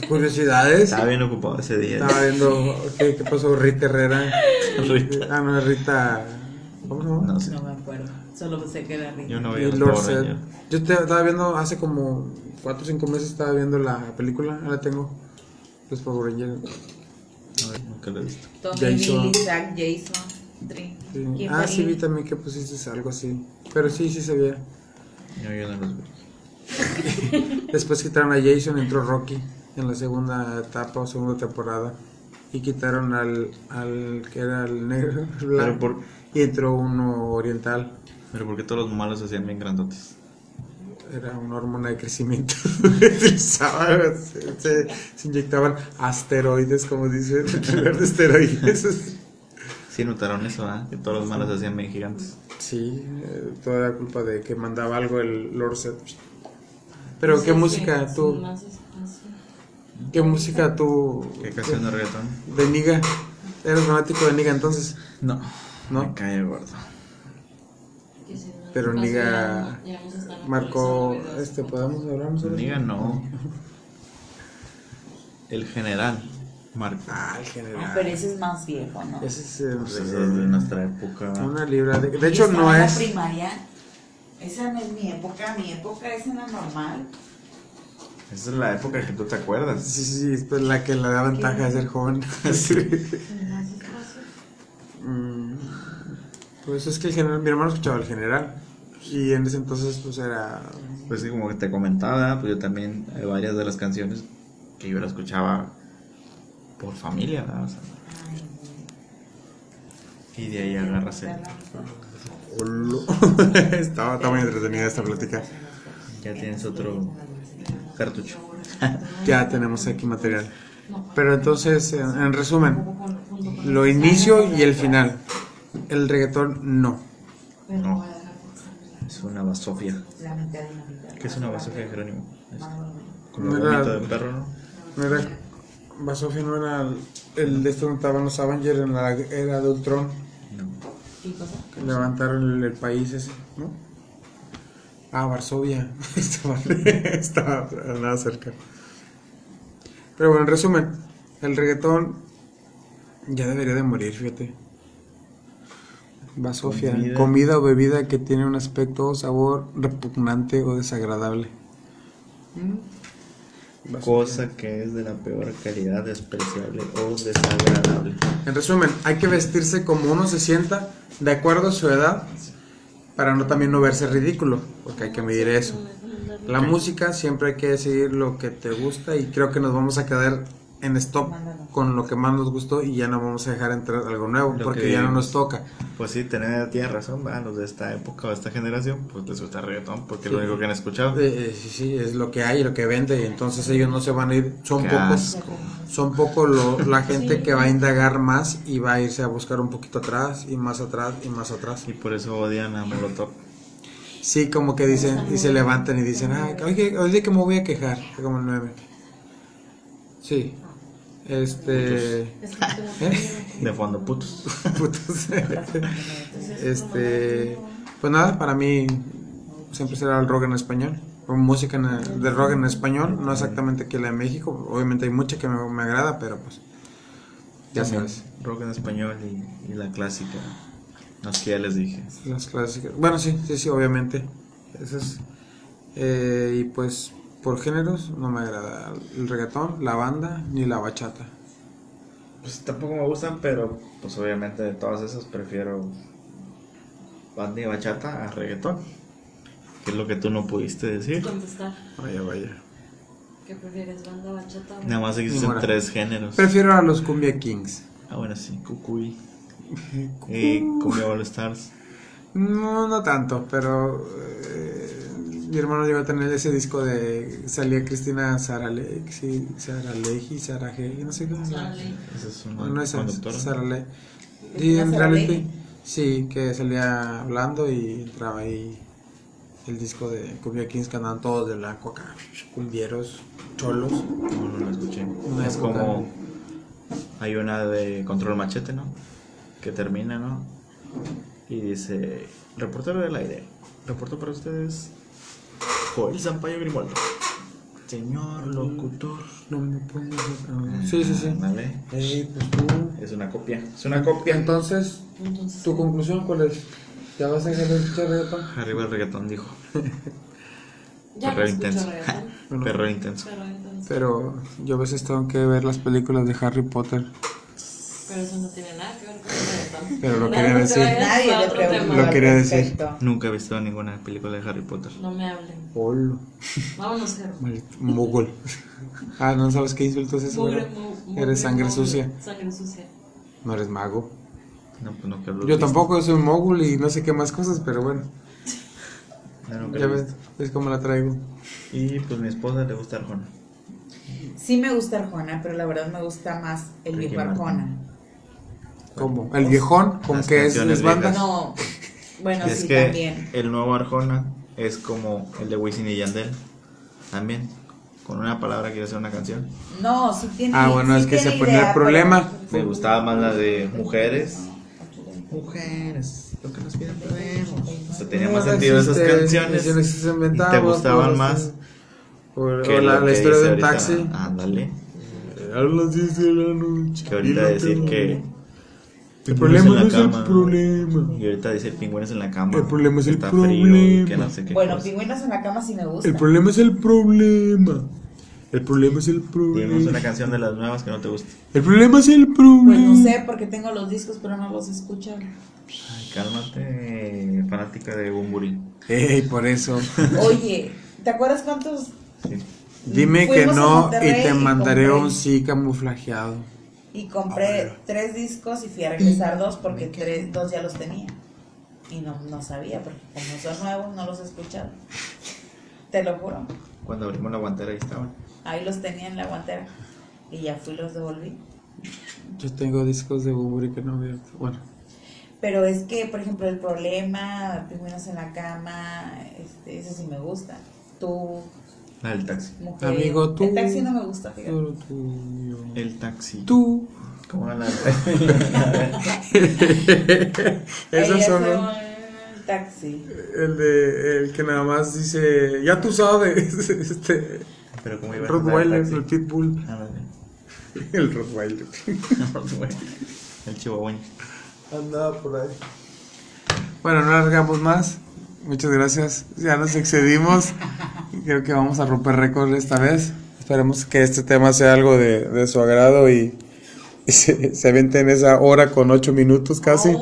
Curiosidades. Estaba bien ocupado ese día. Estaba viendo qué, qué pasó Rita Herrera. Rita. Ah, no, Rita. ¿Cómo se llama? No sé. No me acuerdo. Solo sé que era rico. Yo no Y veía los Lord Power Zed. Rangers. Yo te- estaba viendo hace como 4 o 5 meses. Estaba viendo la película. Ahora tengo los Power Rangers. No, nunca lo he visto. Tommy Jason. Jason. Sí. Ah, sí, vi también que pusiste algo así. Pero sí, sí se veía. No, yo no los vi. Después quitaron a Jason, entró Rocky en la segunda etapa o segunda temporada. Y quitaron al, al que era el negro. el blanco, por, Y entró uno oriental. pero porque todos los malos se hacían bien grandotes. Era una hormona de crecimiento. Se, se- se inyectaban asteroides, como dicen, en lugar de esteroides. Sí notaron eso, ¿ah? Que todos los malos se hacían bien gigantes. Sí, eh, toda la culpa de que mandaba algo el Lord Set. Pero, ¿qué música tú? ¿Qué música tú? ¿Qué canción de reggaetón? De Niga. ¿Eres fanático de Niga entonces? No. ¿No? Me cae gordo. Si no, Pero Niga Marcó, este. ¿podemos hablar sobre Niga no. El general marcó. Ah, el Ah, general. pero ese es más viejo, ¿no? Ese es el Pues es de nuestra época. Una libra de... De hecho, no en la es... primaria. Esa no es mi época. Mi época esa era normal. Esa es la época que tú te acuerdas. Sí, sí, sí, esta es la que le da ventaja de ser joven. Espacio. Mm, Pues es que el general, mi hermano escuchaba el general. Y en ese entonces, pues era. Pues sí, como que te comentaba, pues yo también hay varias de las canciones que yo las escuchaba por familia, ¿verdad? O sea, y de ahí agarras el... Estaba, estaba muy entretenida esta plática. Ya tienes otro cartucho. Ya tenemos aquí material. Pero entonces, en, en resumen, lo inicio y el final. El reggaetón no. No. Es una basofia. ¿Qué es una basofia, Jerónimo? Es como No era- de perro, ¿no? No era. Basofia no era el, de esto donde estaban los Avengers en la era de Ultron. No. ¿Qué cosa? que levantaron el, el país ese, ¿no? Ah, Varsovia. estaba, estaba nada cerca. Pero bueno, en resumen, el reggaetón ya debería de morir, fíjate. Basofia, Comida. comida. o bebida que tiene un aspecto o sabor repugnante o desagradable. Basofia. Cosa que es de la peor calidad, despreciable o desagradable. En resumen, hay que vestirse como uno se sienta de acuerdo a su edad para no también no verse ridículo, porque hay que medir eso. La música siempre hay que seguir lo que te gusta y creo que nos vamos a quedar en stop con lo que más nos gustó y ya no vamos a dejar entrar algo nuevo Lo porque que ya no nos toca. Pues sí, tenés, tienes razón, ¿verdad? los de esta época o de esta generación, pues les gusta reggaetón porque es lo único que han escuchado. Eh, eh, sí, sí, es lo que hay, lo que vende y entonces ellos no se van a ir, son Qué pocos, asco. son poco lo- la gente que va a indagar más y va a irse a buscar un poquito atrás y más atrás y más atrás. Y por eso odian a Molotov. Sí, como que dicen, y se levantan y dicen, ah, oye, oye que me voy a quejar, como el 9. Sí. Este. ¿Eh? De fondo, putos. Putos. este. Pues nada, para mí siempre será el rock en español. O música en- de rock en español, no exactamente que la de México. Obviamente hay mucha que me, me agrada, pero pues. Ya sabes. Rock en español y, y la clásica. Los que ya les dije. Las clásicas. Bueno, sí, sí, sí, obviamente. Esas. Eh, y pues, por géneros, no me agrada el reggaetón, la banda, ni la bachata. Pues tampoco me gustan, pero pues obviamente de todas esas prefiero banda y bachata a reggaetón. Que es lo que tú no pudiste decir. contestar. Vaya, vaya. ¿Qué prefieres, banda bachata o Nada más existen tres géneros. Prefiero a los Cumbia Kings. Ah, bueno, sí, Cucuy. Y Cumbia All Stars. No, no tanto, pero eh, mi hermano llegó a tener ese disco de salía Cristina Sarale, sí, Saraleji, Saraje, no sé cómo se llama. Esa es una No, esa. Sarale. Sí, Cristina en reality. Sí, que salía hablando y entraba ahí el disco de Cumbia Kings que andaban todos de la coca, cumbieros, cholos. No, no lo escuché. Una es época. como. Hay una de Control Machete, ¿no? Que termina, ¿no? Y dice: Reportero del aire. Reporto para ustedes. Joel Sampaio Grimaldo. Señor locutor. No me pongas a- Sí, sí, sí. Vale. Pues tú. Es una copia. Es una copia. Entonces, Entonces, ¿tu conclusión cuál es? ¿Ya vas a dejar de escuchar reggaetón? Arriba el reggaetón, dijo. ya no Perro escucho intenso. reggaetón, Perro intenso. Pero yo a veces tengo que ver las películas de Harry Potter. Pero eso no tiene nada que ver con el. Pero lo quería que decir. Nadie le preguntó. Lo quería decir. Nunca he visto ninguna película de Harry Potter. No me hablen. Polo. Vámonos, Jero. Mogul. Ah, ¿no sabes qué insulto es eso? Mugre, mugre, Eres sangre mugre. sucia. Sangre sucia. No eres mago. No, pues no, Yo visto. tampoco soy un mogul y no sé qué más cosas, pero bueno. Ya ves, ves cómo la traigo. Y pues mi esposa le gusta Arjona. Sí me gusta Arjona, pero la verdad me gusta más el viejo. Arjona. ¿Cómo? El viejón, con que es, canciones es banda. viejas. No, bueno, es sí, que también. el nuevo Arjona es como el de Wisin y Yandel. También. Con una palabra quiere hacer una canción. No, sí tiene Ah, bueno, sí es que ese fue el problema. Me gustaba más la de mujeres. Mujeres, lo que nos piden podemos. O sea, tenía más No sentido esas canciones. Y te gustaban más O, o que la, lo la que historia de un taxi. Ándale. A las 10 de la noche. Que ahorita decir que. El problema en no es el problema. Y ahorita dice pingüinos en la cama. El problema es el está frío problema. que no sé qué Bueno, cosa. pingüinos en la cama sí me gusta. El problema es el problema. El problema es el Tenemos una problema. canción de las nuevas que no te gusta. El problema es el Pues problema. no sé, porque tengo los discos, pero no los escucho. Ay, cálmate, fanática de Bumburi. Ey, por eso. Oye, ¿te acuerdas cuántos? Sí. Dime que no y te mandaré un sí camuflajeado. Y compré tres discos y fui a regresar dos porque tres, dos ya los tenía. Y no, no sabía, porque como son nuevos, no los he escuchado. Te lo juro. Cuando abrimos la guantera ahí estaban. Ahí los tenía en la guantera. Y ya fui y los devolví. Yo tengo discos de Buburi que no veo. Bueno, Pero es que, por ejemplo, el problema, pingüinos en la cama, este, ese sí me gusta. Tú, La del taxi. mujer. Amigo, tú. El taxi no me gusta, fíjate. solo tuyo. El taxi. Tú. ¿Cómo va la Esos son el taxi. el de el que nada más dice, ya tú sabes, este Pero cómo iba a Rottweiler, el el. Pitbull, Ándale. el Rottweiler. El chihuahueño. Andaba por ahí. Bueno, no alargamos más. Muchas gracias. Ya nos excedimos. Creo que vamos a romper récord esta vez. Esperemos que este tema sea algo de, de su agrado y, y se, se avienten esa hora con ocho minutos casi.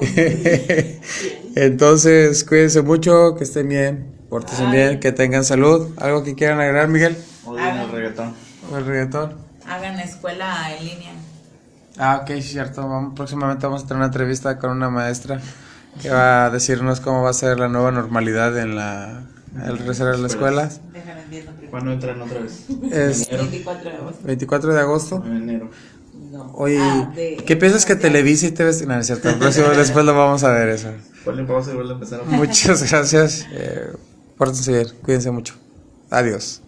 Entonces, cuídense mucho, que estén bien, pórtense bien, que tengan salud. ¿Algo que quieran agregar, Miguel? Odian el reggaetón. ¿O el reggaetón? Hagan escuela en línea. Ah, ok, cierto. Vamos, próximamente vamos a tener una entrevista con una maestra que va a decirnos cómo va a ser la nueva normalidad en la el regresar a las escuelas. ¿Cuándo entran otra vez? Es 24 de agosto. 24 de agosto. En enero. No. Oye, Ah, de- ¿qué piensas que Televisa y TV? No, no es cierto. después lo vamos a ver eso. Vuelve a empezar. Muchas gracias. Eh, pórtense bien. Cuídense mucho. Adiós.